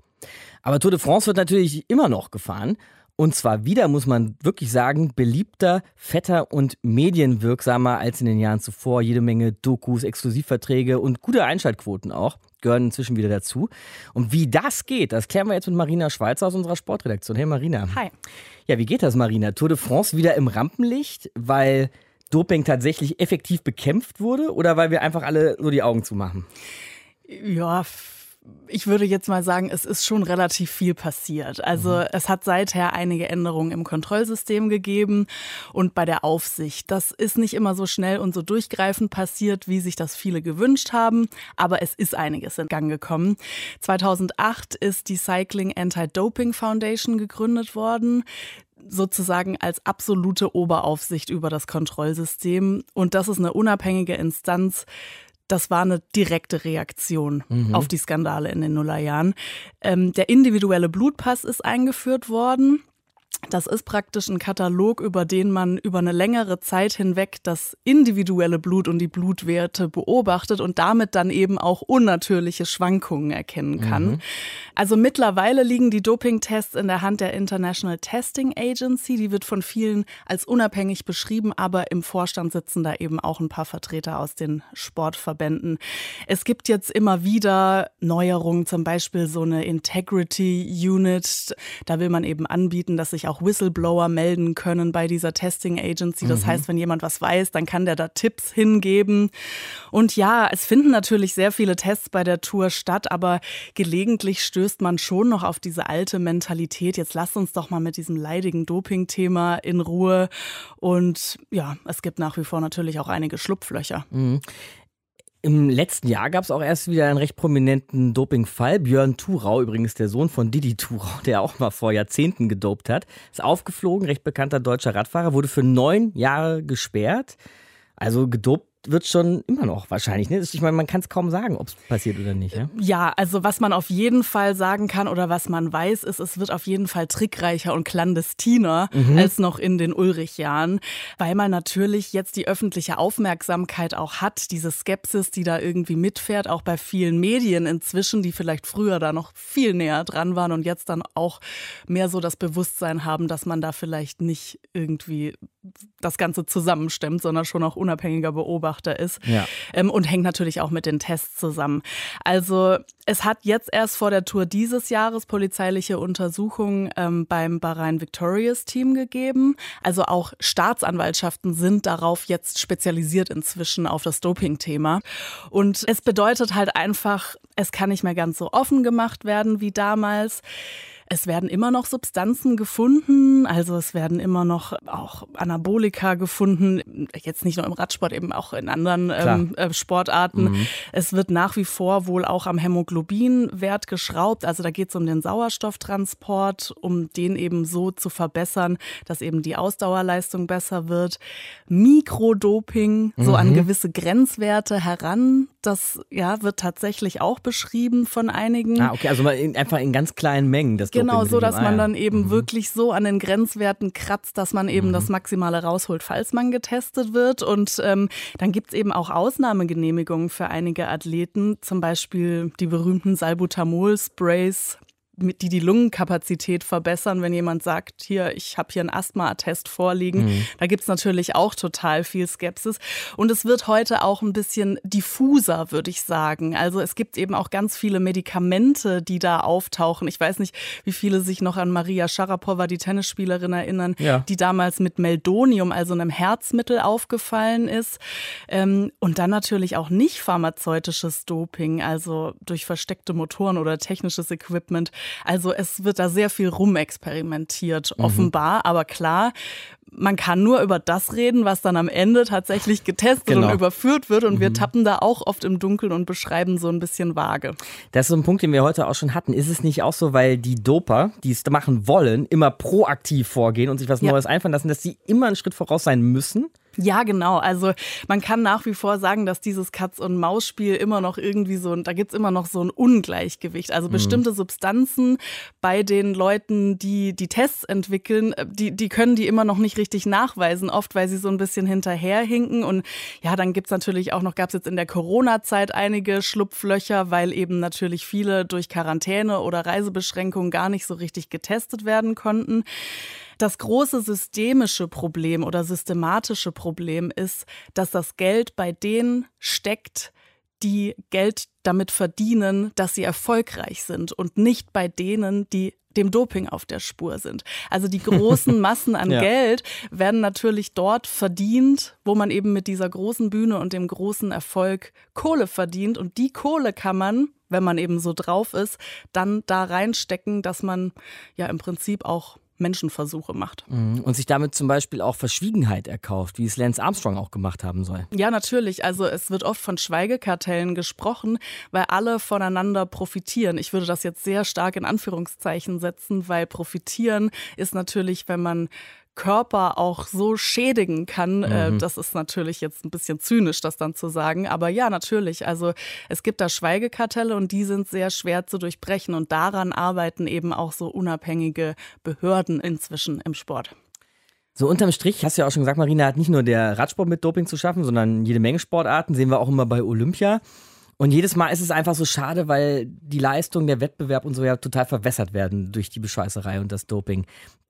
Aber Tour de France wird natürlich immer noch gefahren und zwar wieder, muss man wirklich sagen, beliebter, fetter und medienwirksamer als in den Jahren zuvor. Jede Menge Dokus, Exklusivverträge und gute Einschaltquoten auch gehören inzwischen wieder dazu. Und wie das geht, das klären wir jetzt mit Marina Schweizer aus unserer Sportredaktion. Hey Marina.
Hi.
Ja, wie geht das, Marina? Tour de France wieder im Rampenlicht, weil Doping tatsächlich effektiv bekämpft wurde oder weil wir einfach alle so die Augen zumachen?
Ja, ich würde jetzt mal sagen, es ist schon relativ viel passiert. Also mhm. es hat seither einige Änderungen im Kontrollsystem gegeben und bei der Aufsicht. Das ist nicht immer so schnell und so durchgreifend passiert, wie sich das viele gewünscht haben, aber es ist einiges in Gang gekommen. 2008 ist die Cycling Anti-Doping Foundation gegründet worden sozusagen als absolute Oberaufsicht über das Kontrollsystem. Und das ist eine unabhängige Instanz, das war eine direkte Reaktion mhm. auf die Skandale in den Nullerjahren. Ähm, der individuelle Blutpass ist eingeführt worden. Das ist praktisch ein Katalog, über den man über eine längere Zeit hinweg das individuelle Blut und die Blutwerte beobachtet und damit dann eben auch unnatürliche Schwankungen erkennen kann. Mhm. Also mittlerweile liegen die Dopingtests in der Hand der International Testing Agency. Die wird von vielen als unabhängig beschrieben, aber im Vorstand sitzen da eben auch ein paar Vertreter aus den Sportverbänden. Es gibt jetzt immer wieder Neuerungen, zum Beispiel so eine Integrity Unit. Da will man eben anbieten, dass sich auch Whistleblower melden können bei dieser Testing Agency. Das mhm. heißt, wenn jemand was weiß, dann kann der da Tipps hingeben. Und ja, es finden natürlich sehr viele Tests bei der Tour statt, aber gelegentlich stößt man schon noch auf diese alte Mentalität. Jetzt lasst uns doch mal mit diesem leidigen Doping-Thema in Ruhe. Und ja, es gibt nach wie vor natürlich auch einige Schlupflöcher.
Mhm. Im letzten Jahr gab es auch erst wieder einen recht prominenten Dopingfall. Björn Thurau, übrigens der Sohn von Didi Thurau, der auch mal vor Jahrzehnten gedopt hat, ist aufgeflogen, recht bekannter deutscher Radfahrer, wurde für neun Jahre gesperrt. Also gedopt wird schon immer noch wahrscheinlich. Ne? Ich meine, man kann es kaum sagen, ob es passiert oder nicht. Ja?
ja, also was man auf jeden Fall sagen kann oder was man weiß, ist, es wird auf jeden Fall trickreicher und clandestiner mhm. als noch in den Ulrich-Jahren, weil man natürlich jetzt die öffentliche Aufmerksamkeit auch hat, diese Skepsis, die da irgendwie mitfährt, auch bei vielen Medien inzwischen, die vielleicht früher da noch viel näher dran waren und jetzt dann auch mehr so das Bewusstsein haben, dass man da vielleicht nicht irgendwie das Ganze zusammenstemmt, sondern schon auch unabhängiger Beobachter ist. Ja. Ähm, und hängt natürlich auch mit den Tests zusammen. Also es hat jetzt erst vor der Tour dieses Jahres polizeiliche Untersuchungen ähm, beim Bahrain Victorious Team gegeben. Also auch Staatsanwaltschaften sind darauf jetzt spezialisiert inzwischen auf das Doping-Thema. Und es bedeutet halt einfach, es kann nicht mehr ganz so offen gemacht werden wie damals. Es werden immer noch Substanzen gefunden, also es werden immer noch auch Anabolika gefunden, jetzt nicht nur im Radsport, eben auch in anderen ähm, äh, Sportarten. Mhm. Es wird nach wie vor wohl auch am Hämoglobinwert geschraubt, also da geht es um den Sauerstofftransport, um den eben so zu verbessern, dass eben die Ausdauerleistung besser wird. Mikrodoping, mhm. so an mhm. gewisse Grenzwerte heran, das ja wird tatsächlich auch beschrieben von einigen.
Ah, okay, also einfach in ganz kleinen Mengen. Das
Genau, so dass man dann eben mhm. wirklich so an den Grenzwerten kratzt, dass man eben mhm. das Maximale rausholt, falls man getestet wird. Und ähm, dann gibt es eben auch Ausnahmegenehmigungen für einige Athleten, zum Beispiel die berühmten Salbutamol-Sprays die die Lungenkapazität verbessern, wenn jemand sagt, hier, ich habe hier einen Asthma-Attest vorliegen. Mhm. Da gibt's natürlich auch total viel Skepsis. Und es wird heute auch ein bisschen diffuser, würde ich sagen. Also es gibt eben auch ganz viele Medikamente, die da auftauchen. Ich weiß nicht, wie viele sich noch an Maria Sharapova, die Tennisspielerin, erinnern, ja. die damals mit Meldonium, also einem Herzmittel, aufgefallen ist. Ähm, und dann natürlich auch nicht pharmazeutisches Doping, also durch versteckte Motoren oder technisches Equipment. Also es wird da sehr viel rumexperimentiert, mhm. offenbar. Aber klar, man kann nur über das reden, was dann am Ende tatsächlich getestet genau. und überführt wird. Und mhm. wir tappen da auch oft im Dunkeln und beschreiben so ein bisschen vage.
Das ist so ein Punkt, den wir heute auch schon hatten. Ist es nicht auch so, weil die Doper, die es machen wollen, immer proaktiv vorgehen und sich was ja. Neues einfallen lassen, dass sie immer einen Schritt voraus sein müssen?
Ja, genau. Also man kann nach wie vor sagen, dass dieses Katz-und-Maus-Spiel immer noch irgendwie so, da gibt's immer noch so ein Ungleichgewicht. Also mhm. bestimmte Substanzen bei den Leuten, die die Tests entwickeln, äh, die, die können die immer noch nicht richtig nachweisen, oft weil sie so ein bisschen hinterherhinken. Und ja, dann gibt's natürlich auch noch, gab's jetzt in der Corona-Zeit einige Schlupflöcher, weil eben natürlich viele durch Quarantäne oder Reisebeschränkungen gar nicht so richtig getestet werden konnten. Das große systemische Problem oder systematische Problem ist, dass das Geld bei denen steckt, die Geld damit verdienen, dass sie erfolgreich sind und nicht bei denen, die dem Doping auf der Spur sind. Also die großen Massen an ja. Geld werden natürlich dort verdient, wo man eben mit dieser großen Bühne und dem großen Erfolg Kohle verdient. Und die Kohle kann man, wenn man eben so drauf ist, dann da reinstecken, dass man ja im Prinzip auch Menschenversuche macht.
Mhm. Und sich damit zum Beispiel auch Verschwiegenheit erkauft, wie es Lance Armstrong auch gemacht haben soll.
Ja, natürlich. Also es wird oft von Schweigekartellen gesprochen, weil alle voneinander profitieren. Ich würde das jetzt sehr stark in Anführungszeichen setzen, weil profitieren ist natürlich, wenn man Körper auch so schädigen kann. Äh, mhm. das ist natürlich jetzt ein bisschen zynisch, das dann zu sagen. Aber ja, natürlich. Also es gibt da Schweigekartelle und die sind sehr schwer zu durchbrechen. Und daran arbeiten eben auch so unabhängige Behörden inzwischen im Sport.
So unterm Strich, hast du ja auch schon gesagt, Marina, hat nicht nur der Radsport mit Doping zu schaffen, sondern jede Menge Sportarten, sehen wir auch immer bei Olympia. Und jedes Mal ist es einfach so schade, weil die Leistung, der Wettbewerb und so ja total verwässert werden durch die Bescheißerei und das Doping.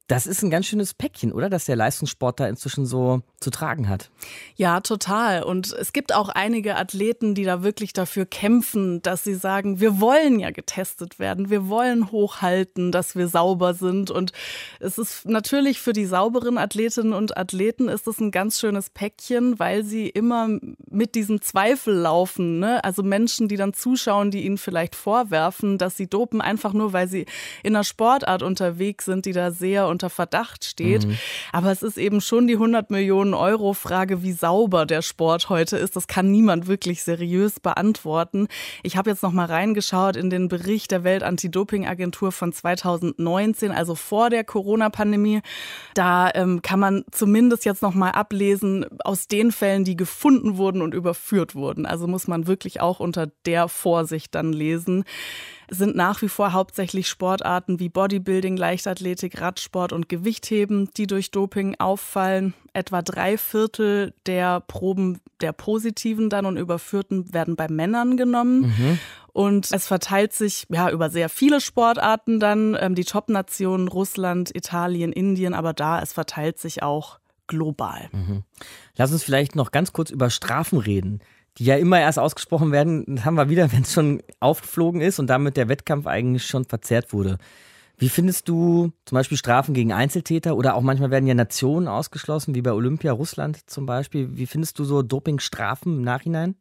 Das ist ein ganz schönes Päckchen, oder? Dass der Leistungssport da inzwischen so zu tragen hat.
Ja, total. Und es gibt auch einige Athleten, die da wirklich dafür kämpfen, dass sie sagen, wir wollen ja getestet werden, wir wollen hochhalten, dass wir sauber sind. Und es ist natürlich für die sauberen Athletinnen und Athleten ist es ein ganz schönes Päckchen, weil sie immer mit diesem Zweifel laufen. Ne? Also Menschen, die dann zuschauen, die ihnen vielleicht vorwerfen, dass sie dopen, einfach nur, weil sie in einer Sportart unterwegs sind, die da sehr unter Verdacht steht. Mhm. Aber es ist eben schon die 100 Millionen Euro Frage, wie sauber der Sport heute ist. Das kann niemand wirklich seriös beantworten. Ich habe jetzt noch mal reingeschaut in den Bericht der Welt-Anti-Doping-Agentur von 2019, also vor der Corona-Pandemie. Da ähm, kann man zumindest jetzt noch mal ablesen aus den Fällen, die gefunden wurden und überführt wurden. Also muss man wirklich auch unter der Vorsicht dann lesen sind nach wie vor hauptsächlich Sportarten wie Bodybuilding, Leichtathletik, Radsport und Gewichtheben, die durch Doping auffallen. Etwa drei Viertel der Proben der positiven dann und überführten werden bei Männern genommen. Mhm. Und es verteilt sich ja über sehr viele Sportarten dann. Ähm, die Top-Nationen Russland, Italien, Indien, aber da, es verteilt sich auch global. Mhm.
Lass uns vielleicht noch ganz kurz über Strafen reden die ja immer erst ausgesprochen werden, das haben wir wieder, wenn es schon aufgeflogen ist und damit der Wettkampf eigentlich schon verzerrt wurde. Wie findest du zum Beispiel Strafen gegen Einzeltäter oder auch manchmal werden ja Nationen ausgeschlossen, wie bei Olympia Russland zum Beispiel. Wie findest du so Dopingstrafen im Nachhinein?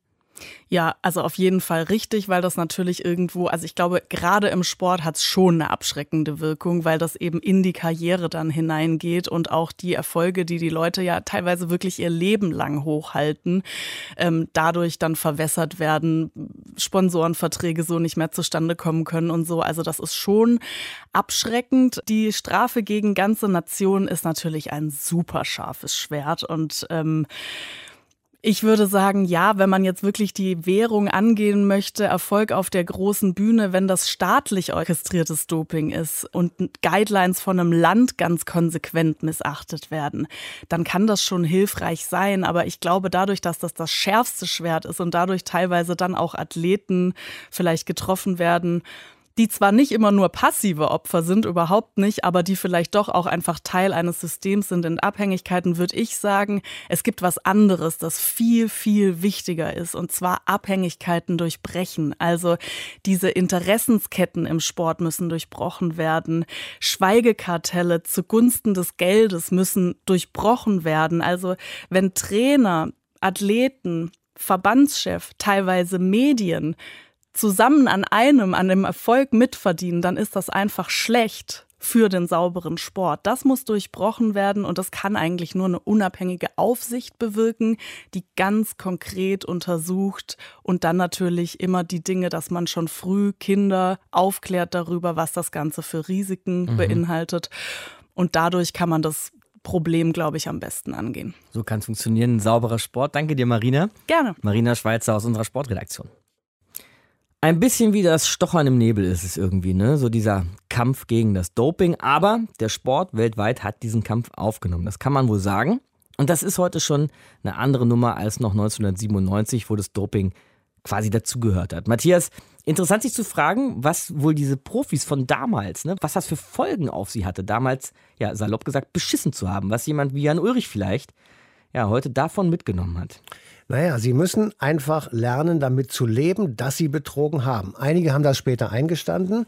Ja, also auf jeden Fall richtig, weil das natürlich irgendwo, also ich glaube, gerade im Sport hat es schon eine abschreckende Wirkung, weil das eben in die Karriere dann hineingeht und auch die Erfolge, die die Leute ja teilweise wirklich ihr Leben lang hochhalten, ähm, dadurch dann verwässert werden, Sponsorenverträge so nicht mehr zustande kommen können und so. Also das ist schon abschreckend. Die Strafe gegen ganze Nationen ist natürlich ein super scharfes Schwert und ähm, ich würde sagen, ja, wenn man jetzt wirklich die Währung angehen möchte, Erfolg auf der großen Bühne, wenn das staatlich orchestriertes Doping ist und Guidelines von einem Land ganz konsequent missachtet werden, dann kann das schon hilfreich sein. Aber ich glaube, dadurch, dass das das schärfste Schwert ist und dadurch teilweise dann auch Athleten vielleicht getroffen werden, die zwar nicht immer nur passive Opfer sind, überhaupt nicht, aber die vielleicht doch auch einfach Teil eines Systems sind. In Abhängigkeiten würde ich sagen, es gibt was anderes, das viel, viel wichtiger ist, und zwar Abhängigkeiten durchbrechen. Also diese Interessensketten im Sport müssen durchbrochen werden. Schweigekartelle zugunsten des Geldes müssen durchbrochen werden. Also wenn Trainer, Athleten, Verbandschef, teilweise Medien zusammen an einem, an dem Erfolg mitverdienen, dann ist das einfach schlecht für den sauberen Sport. Das muss durchbrochen werden und das kann eigentlich nur eine unabhängige Aufsicht bewirken, die ganz konkret untersucht und dann natürlich immer die Dinge, dass man schon früh Kinder aufklärt darüber, was das Ganze für Risiken mhm. beinhaltet. Und dadurch kann man das Problem, glaube ich, am besten angehen.
So kann es funktionieren. Ein sauberer Sport. Danke dir, Marina.
Gerne.
Marina Schweizer aus unserer Sportredaktion. Ein bisschen wie das Stochern im Nebel ist es irgendwie, ne? So dieser Kampf gegen das Doping. Aber der Sport weltweit hat diesen Kampf aufgenommen. Das kann man wohl sagen. Und das ist heute schon eine andere Nummer als noch 1997, wo das Doping quasi dazugehört hat. Matthias, interessant sich zu fragen, was wohl diese Profis von damals, ne, was das für Folgen auf sie hatte, damals, ja, salopp gesagt, beschissen zu haben, was jemand wie Jan Ulrich vielleicht, ja, heute davon mitgenommen hat.
Naja, sie müssen einfach lernen, damit zu leben, dass sie betrogen haben. Einige haben das später eingestanden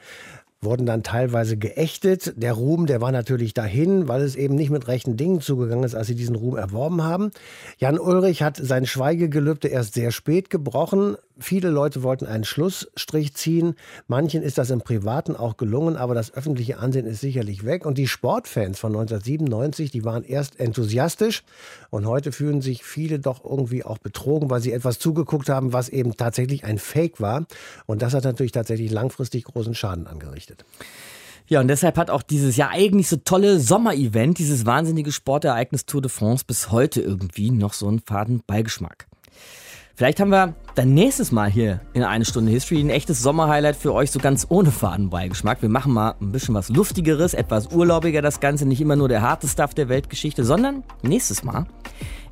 wurden dann teilweise geächtet. Der Ruhm, der war natürlich dahin, weil es eben nicht mit rechten Dingen zugegangen ist, als sie diesen Ruhm erworben haben. Jan Ulrich hat sein Schweigegelübde erst sehr spät gebrochen. Viele Leute wollten einen Schlussstrich ziehen. Manchen ist das im Privaten auch gelungen, aber das öffentliche Ansehen ist sicherlich weg. Und die Sportfans von 1997, die waren erst enthusiastisch und heute fühlen sich viele doch irgendwie auch betrogen, weil sie etwas zugeguckt haben, was eben tatsächlich ein Fake war. Und das hat natürlich tatsächlich langfristig großen Schaden angerichtet.
Ja, und deshalb hat auch dieses ja eigentlich so tolle Sommerevent, dieses wahnsinnige Sportereignis Tour de France bis heute irgendwie noch so einen faden Beigeschmack. Vielleicht haben wir dann nächstes Mal hier in eine Stunde History ein echtes Sommerhighlight für euch, so ganz ohne Fadenbeigeschmack. Wir machen mal ein bisschen was Luftigeres, etwas urlaubiger das Ganze, nicht immer nur der harte Stuff der Weltgeschichte, sondern nächstes Mal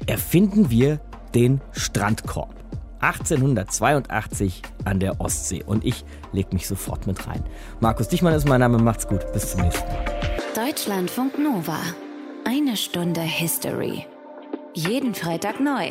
erfinden wir den Strandkorb. 1882 an der Ostsee und ich leg mich sofort mit rein. Markus Dichmann ist mein Name, macht's gut, bis zum nächsten Mal.
Deutschlandfunk Nova. Eine Stunde History. Jeden Freitag neu